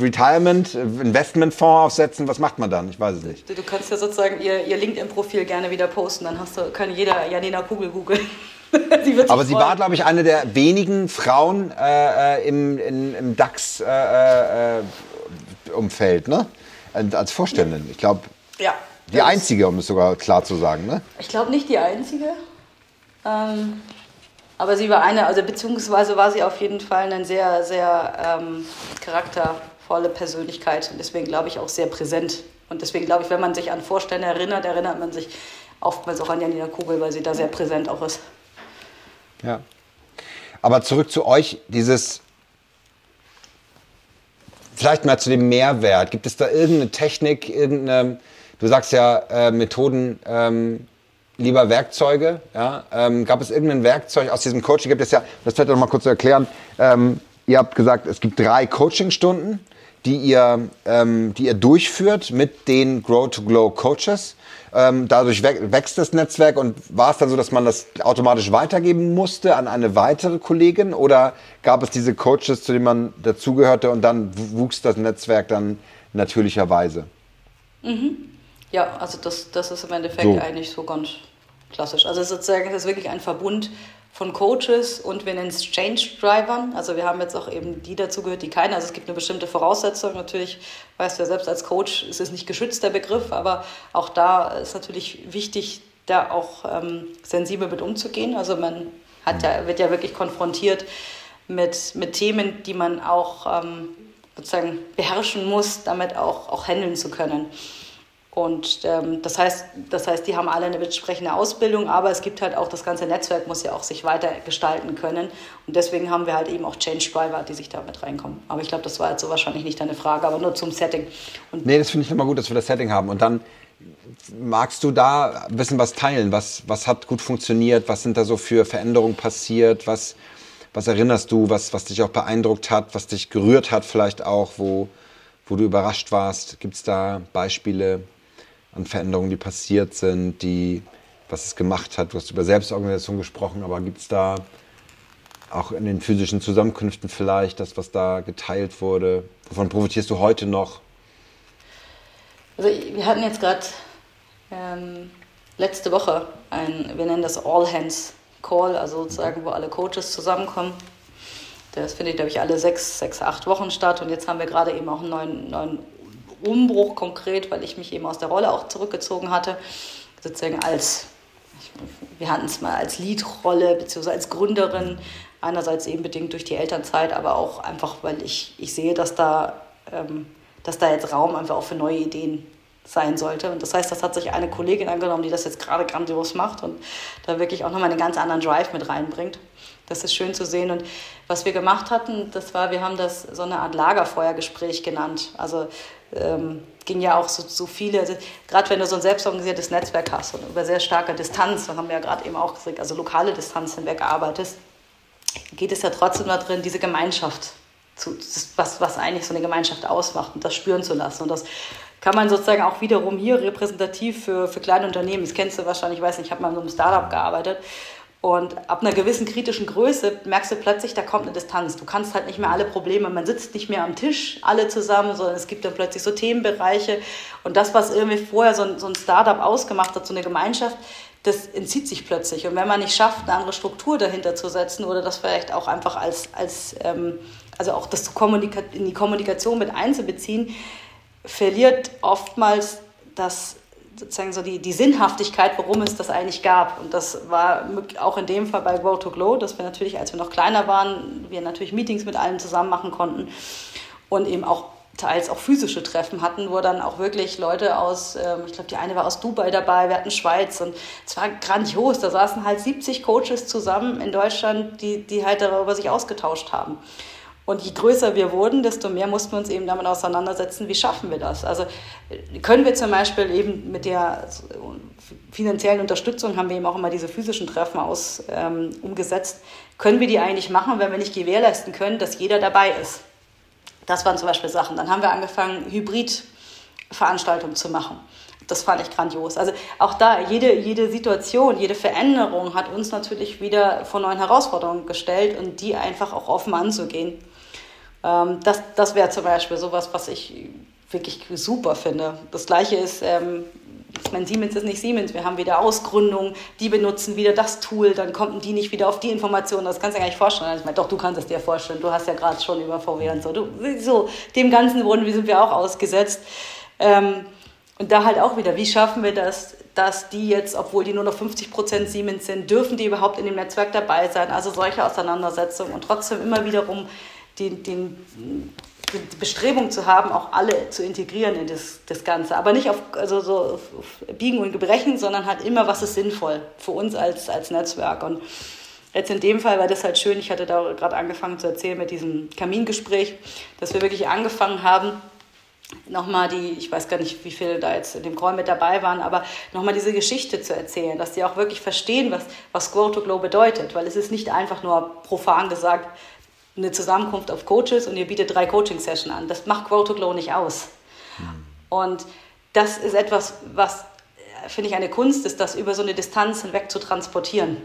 S2: Retirement, Investmentfonds aufsetzen. Was macht man dann? Ich weiß es nicht.
S1: Du, du kannst ja sozusagen ihr, ihr LinkedIn-Profil gerne wieder posten, dann hast du, kann jeder Janina Kugel googeln.
S2: sie Aber sie war, glaube ich, eine der wenigen Frauen äh, äh im, in, im DAX-Umfeld, äh, ne? Als Vorständin. Ich glaube, ja, die einzige, um es sogar klar zu sagen. Ne?
S1: Ich glaube nicht die einzige. Ähm, aber sie war eine, also beziehungsweise war sie auf jeden Fall eine sehr, sehr ähm, charaktervolle Persönlichkeit und deswegen glaube ich auch sehr präsent. Und deswegen glaube ich, wenn man sich an Vorstände erinnert, erinnert man sich oftmals auch an Janina Kugel, weil sie da sehr präsent auch ist.
S2: Ja. Aber zurück zu euch, dieses Vielleicht mal zu dem Mehrwert. Gibt es da irgendeine Technik, irgendeine, du sagst ja äh, Methoden, ähm, lieber Werkzeuge. Ja? Ähm, gab es irgendein Werkzeug aus diesem Coaching? Gibt es ja, das vielleicht noch mal kurz zu erklären. Ähm, ihr habt gesagt, es gibt drei Coachingstunden, die ihr, ähm, die ihr durchführt mit den Grow to Glow Coaches. Ähm, dadurch wächst das Netzwerk und war es dann so, dass man das automatisch weitergeben musste an eine weitere Kollegin oder gab es diese Coaches, zu denen man dazugehörte und dann wuchs das Netzwerk dann natürlicherweise?
S1: Mhm. Ja, also das, das ist im Endeffekt so. eigentlich so ganz klassisch. Also sozusagen ist wirklich ein Verbund von Coaches und wir nennen es Change Drivern. Also wir haben jetzt auch eben die dazu gehört, die keine. Also es gibt eine bestimmte Voraussetzung. Natürlich weißt du ja selbst als Coach, ist es nicht geschützt, der Begriff, aber auch da ist natürlich wichtig, da auch ähm, sensibel mit umzugehen. Also man hat ja, wird ja wirklich konfrontiert mit, mit Themen, die man auch ähm, sozusagen beherrschen muss, damit auch, auch handeln zu können. Und ähm, das, heißt, das heißt, die haben alle eine entsprechende Ausbildung, aber es gibt halt auch, das ganze Netzwerk muss ja auch sich weiter gestalten können. Und deswegen haben wir halt eben auch Change Driver, die sich da mit reinkommen. Aber ich glaube, das war jetzt so wahrscheinlich nicht deine Frage, aber nur zum Setting.
S2: Und nee, das finde ich immer gut, dass wir das Setting haben. Und dann magst du da ein bisschen was teilen? Was, was hat gut funktioniert? Was sind da so für Veränderungen passiert? Was, was erinnerst du, was, was dich auch beeindruckt hat, was dich gerührt hat vielleicht auch, wo, wo du überrascht warst? Gibt es da Beispiele? An Veränderungen, die passiert sind, die, was es gemacht hat. Du hast über Selbstorganisation gesprochen, aber gibt es da auch in den physischen Zusammenkünften vielleicht, das, was da geteilt wurde? Wovon profitierst du heute noch?
S1: Also wir hatten jetzt gerade ähm, letzte Woche ein, wir nennen das All Hands Call, also sozusagen, wo alle Coaches zusammenkommen. Das findet, glaube ich, alle sechs, sechs, acht Wochen statt. Und jetzt haben wir gerade eben auch einen neuen, neuen Umbruch konkret, weil ich mich eben aus der Rolle auch zurückgezogen hatte, sozusagen als, wir hatten es mal als Leadrolle beziehungsweise als Gründerin, einerseits eben bedingt durch die Elternzeit, aber auch einfach, weil ich, ich sehe, dass da, ähm, dass da jetzt Raum einfach auch für neue Ideen sein sollte. Und das heißt, das hat sich eine Kollegin angenommen, die das jetzt gerade grandios macht und da wirklich auch nochmal einen ganz anderen Drive mit reinbringt. Das ist schön zu sehen. Und was wir gemacht hatten, das war, wir haben das so eine Art Lagerfeuergespräch genannt. Also ähm, ging ja auch so, so viele, also, gerade wenn du so ein selbstorganisiertes Netzwerk hast und über sehr starke Distanz, da haben wir ja gerade eben auch gesagt, also lokale Distanz hinweg arbeitest, geht es ja trotzdem darin, diese Gemeinschaft zu, was, was eigentlich so eine Gemeinschaft ausmacht und das spüren zu lassen. Und das kann man sozusagen auch wiederum hier repräsentativ für, für kleine Unternehmen, das kennst du wahrscheinlich, ich weiß nicht, ich habe mal in so einem Startup gearbeitet und ab einer gewissen kritischen Größe merkst du plötzlich, da kommt eine Distanz. Du kannst halt nicht mehr alle Probleme, man sitzt nicht mehr am Tisch alle zusammen, sondern es gibt dann plötzlich so Themenbereiche. Und das, was irgendwie vorher so ein, so ein Startup ausgemacht hat, so eine Gemeinschaft, das entzieht sich plötzlich. Und wenn man nicht schafft, eine andere Struktur dahinter zu setzen oder das vielleicht auch einfach als, als ähm, also auch das in die Kommunikation mit einzubeziehen, verliert oftmals das sozusagen so die, die Sinnhaftigkeit, warum es das eigentlich gab. Und das war auch in dem Fall bei Grow to Glow, dass wir natürlich, als wir noch kleiner waren, wir natürlich Meetings mit allen zusammen machen konnten und eben auch teils auch physische Treffen hatten, wo dann auch wirklich Leute aus, ähm, ich glaube, die eine war aus Dubai dabei, wir hatten Schweiz und es war grandios. Da saßen halt 70 Coaches zusammen in Deutschland, die, die halt darüber sich ausgetauscht haben. Und je größer wir wurden, desto mehr mussten wir uns eben damit auseinandersetzen, wie schaffen wir das. Also können wir zum Beispiel eben mit der finanziellen Unterstützung, haben wir eben auch immer diese physischen Treffen aus, ähm, umgesetzt, können wir die eigentlich machen, wenn wir nicht gewährleisten können, dass jeder dabei ist. Das waren zum Beispiel Sachen. Dann haben wir angefangen, Hybrid-Veranstaltungen zu machen. Das fand ich grandios. Also auch da, jede, jede Situation, jede Veränderung hat uns natürlich wieder vor neuen Herausforderungen gestellt und die einfach auch offen anzugehen. Ähm, das das wäre zum Beispiel sowas, was ich wirklich super finde. Das gleiche ist, ähm, ich meine, Siemens ist nicht Siemens, wir haben wieder Ausgründung, die benutzen wieder das Tool, dann kommen die nicht wieder auf die Informationen, das kannst du dir gar nicht vorstellen. Ich meine, doch, du kannst es dir vorstellen, du hast ja gerade schon über VW und so. Du, so, dem Ganzen wurden, sind wir auch ausgesetzt. Ähm, und da halt auch wieder, wie schaffen wir das, dass die jetzt, obwohl die nur noch 50 Prozent Siemens sind, dürfen die überhaupt in dem Netzwerk dabei sein? Also solche Auseinandersetzungen und trotzdem immer wiederum den, den, die Bestrebung zu haben, auch alle zu integrieren in das, das Ganze. Aber nicht auf, also so auf Biegen und Gebrechen, sondern halt immer, was ist sinnvoll für uns als, als Netzwerk. Und jetzt in dem Fall war das halt schön, ich hatte da gerade angefangen zu erzählen mit diesem Kamingespräch, dass wir wirklich angefangen haben, nochmal die, ich weiß gar nicht, wie viele da jetzt in dem Call mit dabei waren, aber nochmal diese Geschichte zu erzählen, dass die auch wirklich verstehen, was, was Grow to Glow bedeutet, weil es ist nicht einfach nur profan gesagt, eine Zusammenkunft auf Coaches und ihr bietet drei Coaching-Sessions an. Das macht Grow to Glow nicht aus. Mhm. Und das ist etwas, was, äh, finde ich, eine Kunst ist, das über so eine Distanz hinweg zu transportieren.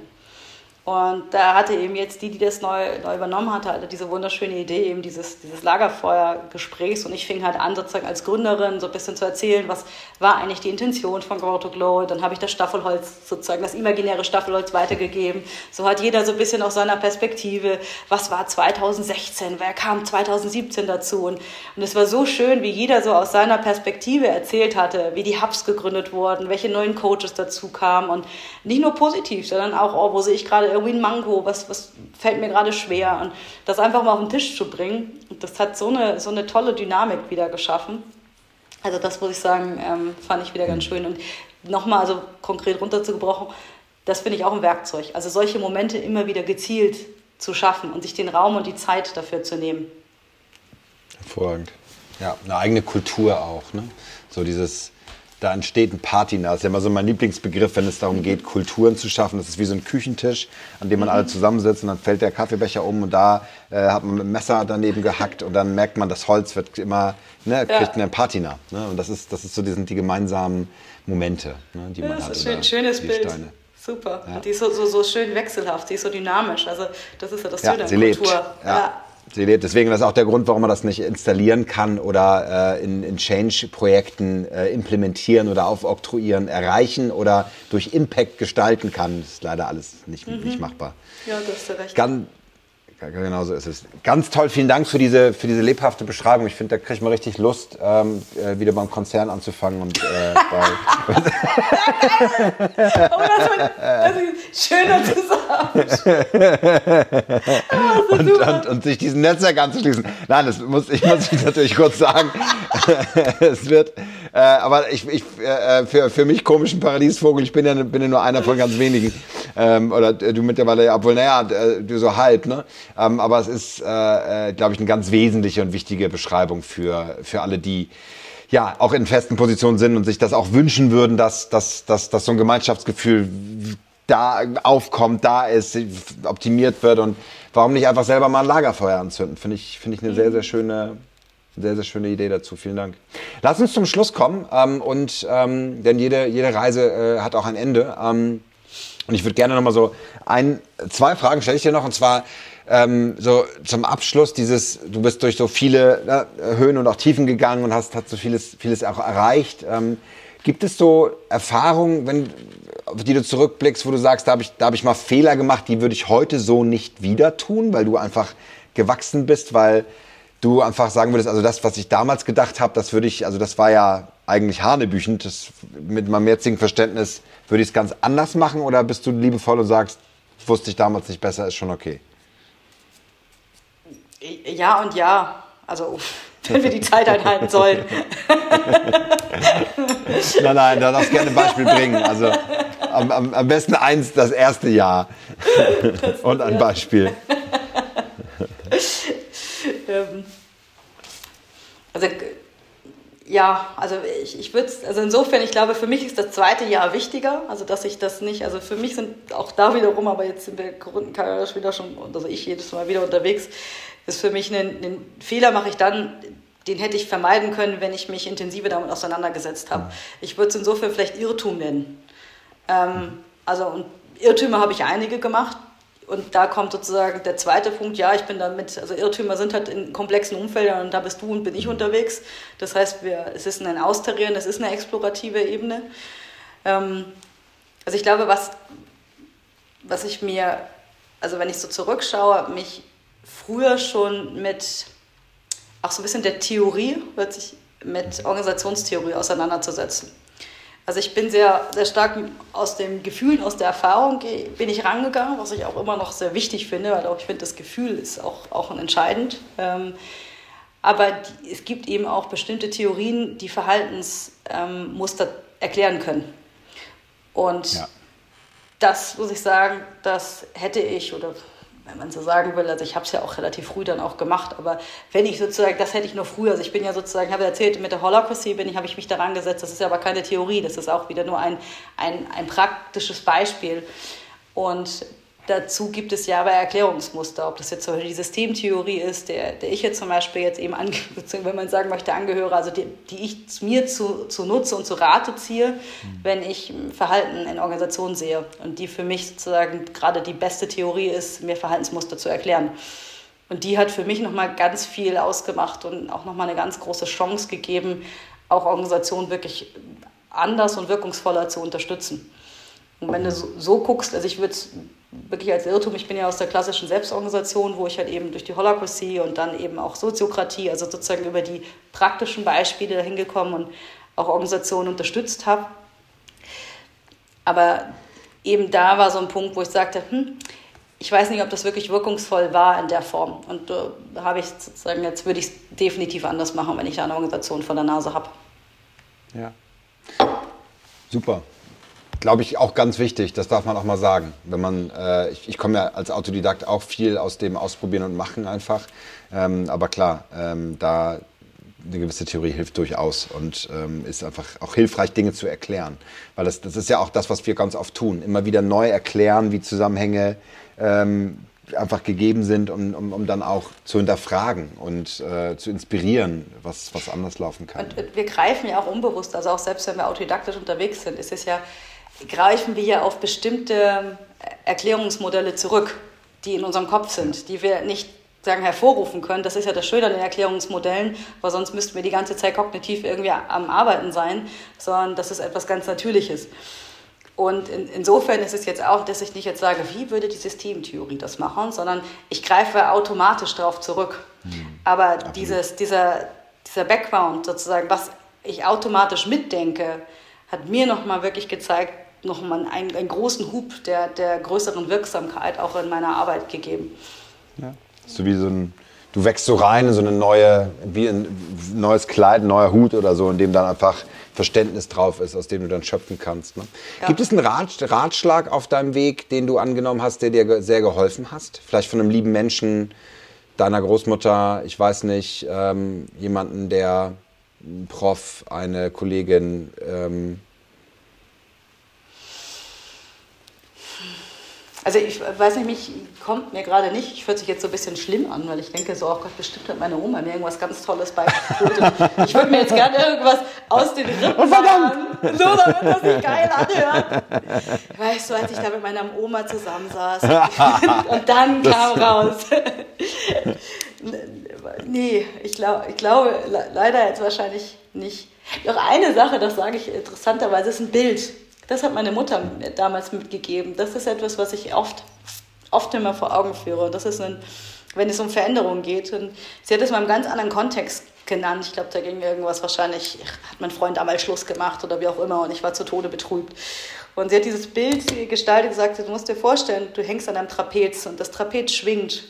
S1: Und da hatte eben jetzt die, die das neu, neu übernommen hatte, also diese wunderschöne Idee eben dieses, dieses Lagerfeuergesprächs. Und ich fing halt an, sozusagen als Gründerin so ein bisschen zu erzählen, was war eigentlich die Intention von Grow to Glow. Dann habe ich das Staffelholz, sozusagen das imaginäre Staffelholz weitergegeben. So hat jeder so ein bisschen aus seiner Perspektive, was war 2016, wer kam 2017 dazu. Und, und es war so schön, wie jeder so aus seiner Perspektive erzählt hatte, wie die Hubs gegründet wurden, welche neuen Coaches dazu kamen. Und nicht nur positiv, sondern auch, oh, wo sehe ich gerade irgendwie ein Mango, was, was fällt mir gerade schwer. Und das einfach mal auf den Tisch zu bringen, das hat so eine, so eine tolle Dynamik wieder geschaffen. Also das muss ich sagen, ähm, fand ich wieder ganz schön. Und nochmal, also konkret runterzugebrochen, das finde ich auch ein Werkzeug. Also solche Momente immer wieder gezielt zu schaffen und sich den Raum und die Zeit dafür zu nehmen.
S2: Hervorragend. Ja, eine eigene Kultur auch. Ne? So dieses da entsteht ein Patina. Das ist ja immer so mein Lieblingsbegriff, wenn es darum geht, Kulturen zu schaffen. Das ist wie so ein Küchentisch, an dem man alle zusammensitzt und dann fällt der Kaffeebecher um und da äh, hat man mit dem Messer daneben gehackt und dann merkt man, das Holz wird immer, ne, kriegt eine Patina. Ne? Und das ist, das ist so, die sind die gemeinsamen Momente, ne, die
S1: man ja, das hat. Das ist ein schönes Bild. Steine. Super. Ja. Und die ist so, so, so schön wechselhaft, die ist so dynamisch. Also das ist ja das
S2: Schöne ja, an Kultur. Lebt. Ja. Sie lebt. Deswegen ist auch der Grund, warum man das nicht installieren kann oder äh, in, in Change-Projekten äh, implementieren oder aufoktroyieren, erreichen oder durch Impact gestalten kann. Das ist leider alles nicht, mhm. nicht machbar.
S1: Ja, du hast ja recht.
S2: Ganz, Genau so ist es. Ganz toll, vielen Dank für diese, für diese lebhafte Beschreibung. Ich finde, da kriegt man richtig Lust, ähm, äh, wieder beim Konzern anzufangen. Und, äh, bei
S1: oh, das, das ist schöner zusammen.
S2: oh, und, und, und, sich diesen Netzwerk anzuschließen. Nein, das muss, ich muss natürlich kurz sagen. es wird, äh, aber ich, ich äh, für, für mich komischen Paradiesvogel, ich bin ja, bin ja nur einer von ganz wenigen. Ähm, oder du mittlerweile, ja, obwohl, naja, du so halb, ne? Ähm, aber es ist, äh, äh, glaube ich, eine ganz wesentliche und wichtige Beschreibung für, für alle, die ja auch in festen Positionen sind und sich das auch wünschen würden, dass, dass, dass, dass so ein Gemeinschaftsgefühl da aufkommt, da ist, optimiert wird und warum nicht einfach selber mal ein Lagerfeuer anzünden? Finde ich, finde ich eine sehr, sehr schöne, sehr, sehr schöne Idee dazu. Vielen Dank. Lass uns zum Schluss kommen ähm, und ähm, denn jede, jede Reise äh, hat auch ein Ende. Ähm, und ich würde gerne noch mal so ein, zwei Fragen stelle ich dir noch und zwar ähm, so zum Abschluss dieses, du bist durch so viele ne, Höhen und auch Tiefen gegangen und hast, hast so vieles, vieles auch erreicht. Ähm, gibt es so Erfahrungen, wenn, auf die du zurückblickst, wo du sagst, da habe ich, hab ich mal Fehler gemacht, die würde ich heute so nicht wieder tun, weil du einfach gewachsen bist, weil du einfach sagen würdest, also das, was ich damals gedacht habe, das würde ich, also das war ja eigentlich hanebüchend, das, mit meinem jetzigen Verständnis würde ich es ganz anders machen oder bist du liebevoll und sagst, wusste ich damals nicht besser, ist schon okay?
S1: Ja und ja. Also, wenn wir die Zeit einhalten sollen.
S2: nein, nein, da darfst du gerne ein Beispiel bringen. Also, am, am, am besten eins, das erste Jahr. und ein Beispiel.
S1: Ähm, also, ja, also ich, ich würde also insofern, ich glaube, für mich ist das zweite Jahr wichtiger, also dass ich das nicht, also für mich sind auch da wiederum, aber jetzt sind wir Grundkarriere wieder schon, also ich jedes Mal wieder unterwegs, ist für mich ein, ein Fehler mache ich dann, den hätte ich vermeiden können, wenn ich mich intensiver damit auseinandergesetzt habe. Ich würde es insofern vielleicht Irrtum nennen. Ähm, also und Irrtümer habe ich einige gemacht, und da kommt sozusagen der zweite Punkt, ja, ich bin damit, also Irrtümer sind halt in komplexen Umfeldern und da bist du und bin ich unterwegs. Das heißt, wir, es ist ein Austarieren, es ist eine explorative Ebene. Ähm, also ich glaube, was, was ich mir, also wenn ich so zurückschaue, mich früher schon mit, auch so ein bisschen der Theorie, wird sich mit Organisationstheorie auseinanderzusetzen. Also ich bin sehr, sehr stark aus dem Gefühl, aus der Erfahrung bin ich rangegangen, was ich auch immer noch sehr wichtig finde, weil auch ich finde, das Gefühl ist auch, auch entscheidend. Ähm, aber es gibt eben auch bestimmte Theorien, die Verhaltensmuster ähm, erklären können. Und ja. das muss ich sagen, das hätte ich oder wenn man so sagen will, also ich habe es ja auch relativ früh dann auch gemacht, aber wenn ich sozusagen, das hätte ich noch früher, also ich bin ja sozusagen, habe erzählt, mit der Holacracy bin ich, habe ich mich daran gesetzt, das ist ja aber keine Theorie, das ist auch wieder nur ein, ein, ein praktisches Beispiel. Und Dazu gibt es ja aber Erklärungsmuster, ob das jetzt zum Beispiel die Systemtheorie ist, der, der ich jetzt zum Beispiel jetzt eben, wenn man sagen möchte, angehöre, also die, die ich mir zu, zu Nutze und zu Rate ziehe, mhm. wenn ich Verhalten in Organisationen sehe. Und die für mich sozusagen gerade die beste Theorie ist, mir Verhaltensmuster zu erklären. Und die hat für mich nochmal ganz viel ausgemacht und auch nochmal eine ganz große Chance gegeben, auch Organisationen wirklich anders und wirkungsvoller zu unterstützen. Und wenn du so, so guckst, also ich würde es wirklich als Irrtum, ich bin ja aus der klassischen Selbstorganisation, wo ich halt eben durch die Holacracy und dann eben auch Soziokratie, also sozusagen über die praktischen Beispiele dahin gekommen und auch Organisationen unterstützt habe. Aber eben da war so ein Punkt, wo ich sagte, hm, ich weiß nicht, ob das wirklich wirkungsvoll war in der Form. Und da äh, habe ich sozusagen, jetzt würde ich es definitiv anders machen, wenn ich da eine Organisation vor der Nase habe.
S2: Ja. Super glaube ich, auch ganz wichtig. Das darf man auch mal sagen. Wenn man, äh, ich, ich komme ja als Autodidakt auch viel aus dem Ausprobieren und Machen einfach. Ähm, aber klar, ähm, da eine gewisse Theorie hilft durchaus und ähm, ist einfach auch hilfreich, Dinge zu erklären. Weil das, das ist ja auch das, was wir ganz oft tun. Immer wieder neu erklären, wie Zusammenhänge ähm, einfach gegeben sind, um, um, um, dann auch zu hinterfragen und äh, zu inspirieren, was, was anders laufen kann.
S1: Und wir greifen ja auch unbewusst, also auch selbst wenn wir autodidaktisch unterwegs sind, ist es ja greifen wir ja auf bestimmte Erklärungsmodelle zurück, die in unserem Kopf sind, die wir nicht sagen, hervorrufen können. Das ist ja das Schöne an den Erklärungsmodellen, weil sonst müssten wir die ganze Zeit kognitiv irgendwie am Arbeiten sein, sondern das ist etwas ganz Natürliches. Und in, insofern ist es jetzt auch, dass ich nicht jetzt sage, wie würde die Systemtheorie das machen, sondern ich greife automatisch darauf zurück. Mhm. Aber dieses, dieser, dieser Background sozusagen, was ich automatisch mitdenke, hat mir nochmal wirklich gezeigt, nochmal einen, einen großen Hub der, der größeren Wirksamkeit auch in meiner Arbeit gegeben.
S2: Ja. So wie so ein, du wächst so rein in so eine neue, wie ein neues Kleid, ein neuer Hut oder so, in dem dann einfach Verständnis drauf ist, aus dem du dann schöpfen kannst. Ne? Ja. Gibt es einen Ratschlag auf deinem Weg, den du angenommen hast, der dir sehr geholfen hast? Vielleicht von einem lieben Menschen, deiner Großmutter, ich weiß nicht, ähm, jemanden, der ein Prof, eine Kollegin, ähm,
S1: Also ich weiß nicht, mich kommt mir gerade nicht, ich fühlt sich jetzt so ein bisschen schlimm an, weil ich denke so, oh Gott, bestimmt hat meine Oma mir irgendwas ganz Tolles beigebracht. ich würde mir jetzt gerne irgendwas aus den Rippen sagen, so damit das sich geil anhört. Weißt du, als ich da mit meiner Oma zusammensaß und dann kam raus. nee, ich, glaub, ich glaube leider jetzt wahrscheinlich nicht. Noch eine Sache, das sage ich interessanterweise, ist ein Bild. Das hat meine Mutter damals mitgegeben. Das ist etwas, was ich oft, oft immer vor Augen führe. Das ist ein, wenn es um Veränderungen geht. Und sie hat es mal einem ganz anderen Kontext genannt. Ich glaube, da ging irgendwas wahrscheinlich, hat mein Freund damals Schluss gemacht oder wie auch immer und ich war zu Tode betrübt. Und sie hat dieses Bild gestaltet und gesagt, du musst dir vorstellen, du hängst an einem Trapez und das Trapez schwingt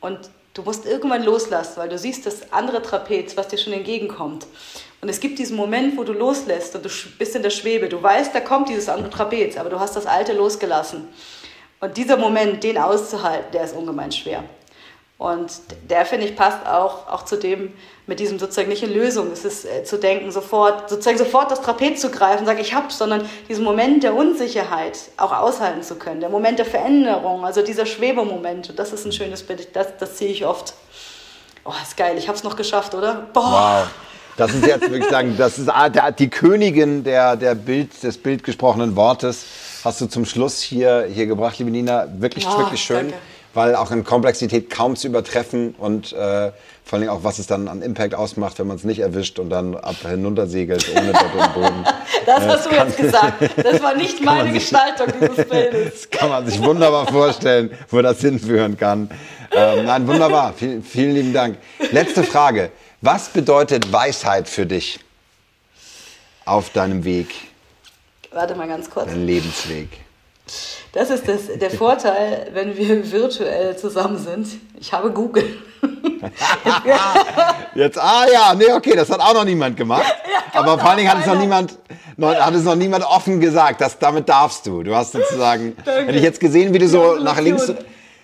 S1: und du musst irgendwann loslassen, weil du siehst das andere Trapez, was dir schon entgegenkommt. Und es gibt diesen Moment, wo du loslässt und du bist in der Schwebe. Du weißt, da kommt dieses andere Trapez, aber du hast das alte losgelassen. Und dieser Moment, den auszuhalten, der ist ungemein schwer. Und der, finde ich, passt auch, auch zu dem, mit diesem sozusagen nicht in Lösung. Es ist äh, zu denken, sofort, sozusagen sofort das Trapez zu greifen und sagen, ich hab's, sondern diesen Moment der Unsicherheit auch aushalten zu können. Der Moment der Veränderung, also dieser Schwebemoment. Und das ist ein schönes Bild, das, das sehe ich oft. Oh, ist geil, ich hab's noch geschafft, oder?
S2: Boah. Wow. Das ist jetzt wirklich sagen, das ist die Königin der, der Bild, des bildgesprochenen Wortes. Hast du zum Schluss hier, hier gebracht, liebe Nina. Wirklich, oh, wirklich schön. Danke. Weil auch in Komplexität kaum zu übertreffen und äh, vor allem auch, was es dann an Impact ausmacht, wenn man es nicht erwischt und dann ab hinuntersegelt ohne Dort und Boden.
S1: Das hast du jetzt gesagt. Das war nicht meine Gestaltung dieses Bildes.
S2: Das kann man sich wunderbar vorstellen, wo das hinführen kann. Ähm, nein, wunderbar. Vielen, vielen lieben Dank. Letzte Frage. Was bedeutet Weisheit für dich auf deinem Weg?
S1: Warte mal ganz kurz.
S2: Dein Lebensweg.
S1: Das ist das, der Vorteil, wenn wir virtuell zusammen sind. Ich habe Google.
S2: Jetzt, ah ja, nee, okay, das hat auch noch niemand gemacht. Ja, Aber vor allen Dingen hat es noch niemand, noch, hat es noch niemand offen gesagt, dass damit darfst du. Du hast sozusagen, hätte ich jetzt gesehen, wie du so nach links,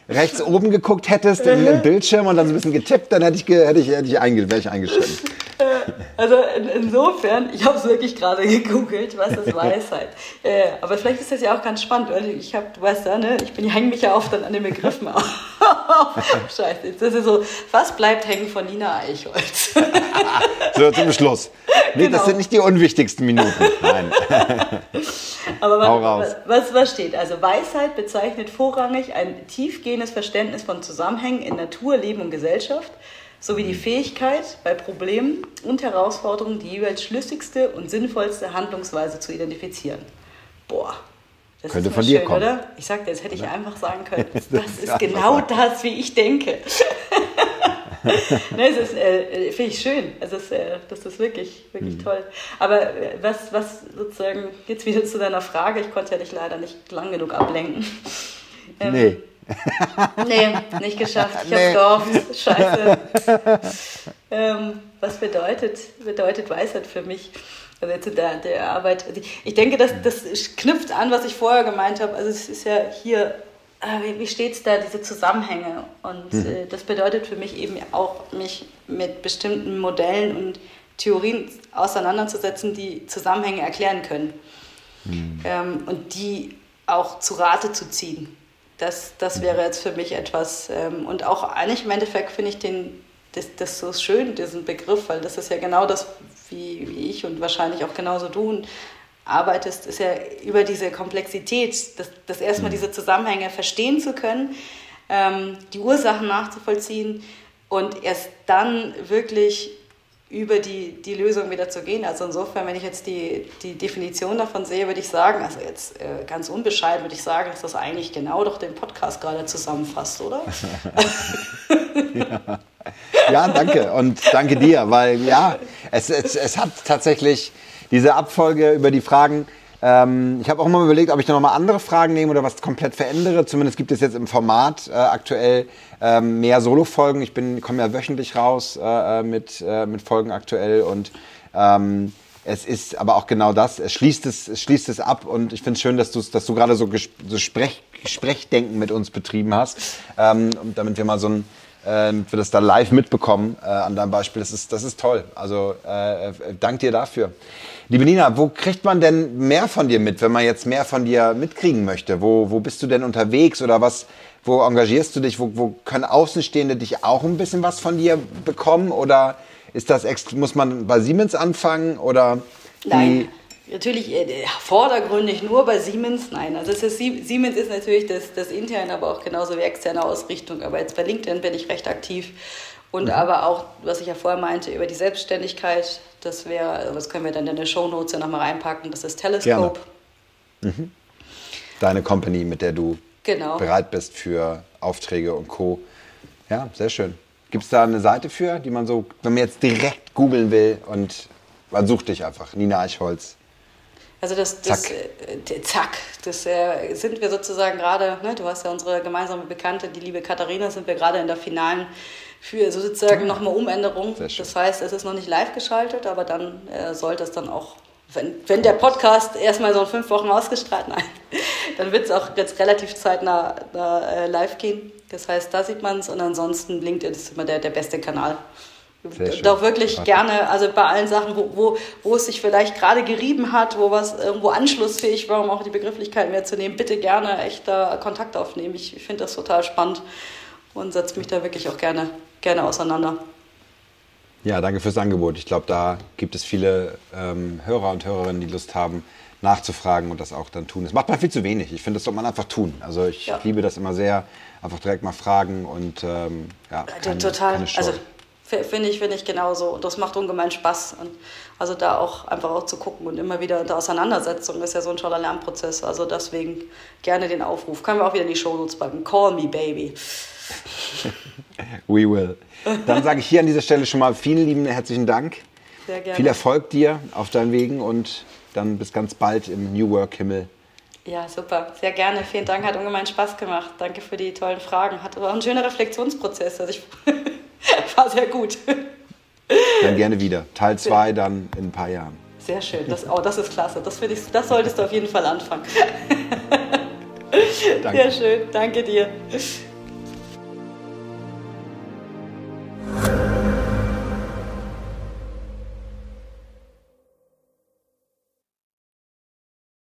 S2: rechts oben geguckt hättest im, im, Bildschirm und dann so ein bisschen getippt, dann hätte ich, hätte ich, hätte ich, einge, wäre ich eingeschritten.
S1: Äh, also in, insofern, ich habe es wirklich gerade gegoogelt, was ist Weisheit. äh, aber vielleicht ist das ja auch ganz spannend, weil ich habe, du weißt ja, ne, ich bin, ich hänge mich ja oft dann an den Begriffen auf. Scheiße, das ist so, was bleibt hängen von Nina Eichholz?
S2: so, zum Schluss. Nee, genau. das sind nicht die unwichtigsten Minuten. Nein.
S1: aber was, was, was steht? Also Weisheit bezeichnet vorrangig ein tiefgehendes Verständnis von Zusammenhängen in Natur, Leben und Gesellschaft sowie die Fähigkeit, bei Problemen und Herausforderungen die jeweils schlüssigste und sinnvollste Handlungsweise zu identifizieren. Boah,
S2: das Könnte ist von dir schön, kommen. oder?
S1: Ich sagte, jetzt hätte ich einfach sagen können, das, das ist genau das, wie ich denke. ne, das äh, finde ich schön. Also das, äh, das ist wirklich, wirklich mhm. toll. Aber äh, was, was sozusagen, jetzt wieder zu deiner Frage, ich konnte ja dich leider nicht lang genug ablenken.
S2: Ähm, nee.
S1: Nee, nicht geschafft. Ich nee. hab's gehofft. Scheiße. ähm, was bedeutet, bedeutet Weisheit für mich? Also jetzt in der, der Arbeit. Also ich denke, das, das knüpft an, was ich vorher gemeint habe. Also es ist ja hier, äh, wie steht es da, diese Zusammenhänge? Und mhm. äh, das bedeutet für mich eben auch, mich mit bestimmten Modellen und Theorien auseinanderzusetzen, die Zusammenhänge erklären können. Mhm. Ähm, und die auch zu Rate zu ziehen. Das, das wäre jetzt für mich etwas. Ähm, und auch eigentlich im Endeffekt finde ich den, das, das so schön, diesen Begriff, weil das ist ja genau das, wie, wie ich und wahrscheinlich auch genauso du arbeitest, ist ja über diese Komplexität, das, das erstmal mhm. diese Zusammenhänge verstehen zu können, ähm, die Ursachen nachzuvollziehen und erst dann wirklich über die, die Lösung wieder zu gehen. Also insofern, wenn ich jetzt die, die Definition davon sehe, würde ich sagen, also jetzt äh, ganz unbescheiden würde ich sagen, dass das eigentlich genau doch den Podcast gerade zusammenfasst, oder?
S2: ja. ja. danke und danke dir, weil ja, es, es, es hat tatsächlich diese Abfolge über die Fragen, ähm, ich habe auch mal überlegt, ob ich da nochmal andere Fragen nehme oder was komplett verändere. Zumindest gibt es jetzt im Format äh, aktuell ähm, mehr Solo-Folgen. Ich komme ja wöchentlich raus äh, äh, mit, äh, mit Folgen aktuell und ähm, es ist aber auch genau das. Es schließt es, es, schließt es ab und ich finde es schön, dass, dass du gerade so, Sprech, Sprechdenken mit uns betrieben hast, ähm, damit wir mal so ein äh, wir das da live mitbekommen äh, an deinem Beispiel. Das ist, das ist toll. Also äh, äh, dank dir dafür. Liebe Nina, wo kriegt man denn mehr von dir mit, wenn man jetzt mehr von dir mitkriegen möchte? Wo, wo bist du denn unterwegs oder was, wo engagierst du dich? Wo, wo können Außenstehende dich auch ein bisschen was von dir bekommen? Oder ist das, muss man bei Siemens anfangen oder?
S1: Nein. Natürlich äh, vordergründig nur bei Siemens, nein. Also ist, Siemens ist natürlich das, das interne, aber auch genauso wie externe Ausrichtung. Aber jetzt bei LinkedIn bin ich recht aktiv. Und mhm. aber auch, was ich ja vorher meinte, über die Selbstständigkeit, das wäre, das können wir dann in der Show Notes ja nochmal reinpacken, das ist Telescope.
S2: Mhm. Deine Company, mit der du genau. bereit bist für Aufträge und Co. Ja, sehr schön. Gibt es da eine Seite für, die man so, wenn man jetzt direkt googeln will und man sucht dich einfach, Nina Eichholz.
S1: Also das, das zack, äh, zack das äh, sind wir sozusagen gerade, ne, du hast ja unsere gemeinsame Bekannte, die liebe Katharina, sind wir gerade in der finalen für sozusagen nochmal Umänderung. Das heißt, es ist noch nicht live geschaltet, aber dann äh, sollte es dann auch, wenn, wenn der Podcast erstmal so in fünf Wochen ausgestrahlt, nein, dann wird es auch jetzt relativ zeitnah äh, live gehen. Das heißt, da sieht man es und ansonsten LinkedIn ist immer der, der beste Kanal. Doch wirklich gerne, also bei allen Sachen, wo, wo, wo es sich vielleicht gerade gerieben hat, wo was irgendwo anschlussfähig war, um auch die Begrifflichkeit mehr zu nehmen, bitte gerne echt da Kontakt aufnehmen. Ich, ich finde das total spannend und setze mich da wirklich auch gerne, gerne auseinander.
S2: Ja, danke fürs Angebot. Ich glaube, da gibt es viele ähm, Hörer und Hörerinnen, die Lust haben, nachzufragen und das auch dann tun. Das macht man viel zu wenig. Ich finde, das sollte man einfach tun. Also ich ja. liebe das immer sehr, einfach direkt mal fragen und ähm, ja,
S1: keine, total. Keine also Finde ich, finde ich genauso. Und das macht ungemein Spaß. Und also da auch einfach auch zu gucken und immer wieder in der Auseinandersetzung ist ja so ein toller Lernprozess. Also deswegen gerne den Aufruf. Können wir auch wieder in die Shownotes packen. Call me, baby.
S2: We will. Dann sage ich hier an dieser Stelle schon mal vielen lieben herzlichen Dank. Sehr gerne. Viel Erfolg dir auf deinen Wegen und dann bis ganz bald im New Work Himmel.
S1: Ja, super. Sehr gerne. Vielen Dank. Hat ungemein Spaß gemacht. Danke für die tollen Fragen. Hat aber auch ein schöner Reflexionsprozess. Also ich war sehr gut.
S2: Dann gerne wieder. Teil 2 dann in ein paar Jahren.
S1: Sehr schön. Das, oh, das ist klasse. Das, ich, das solltest du auf jeden Fall anfangen. Danke. Sehr schön. Danke dir.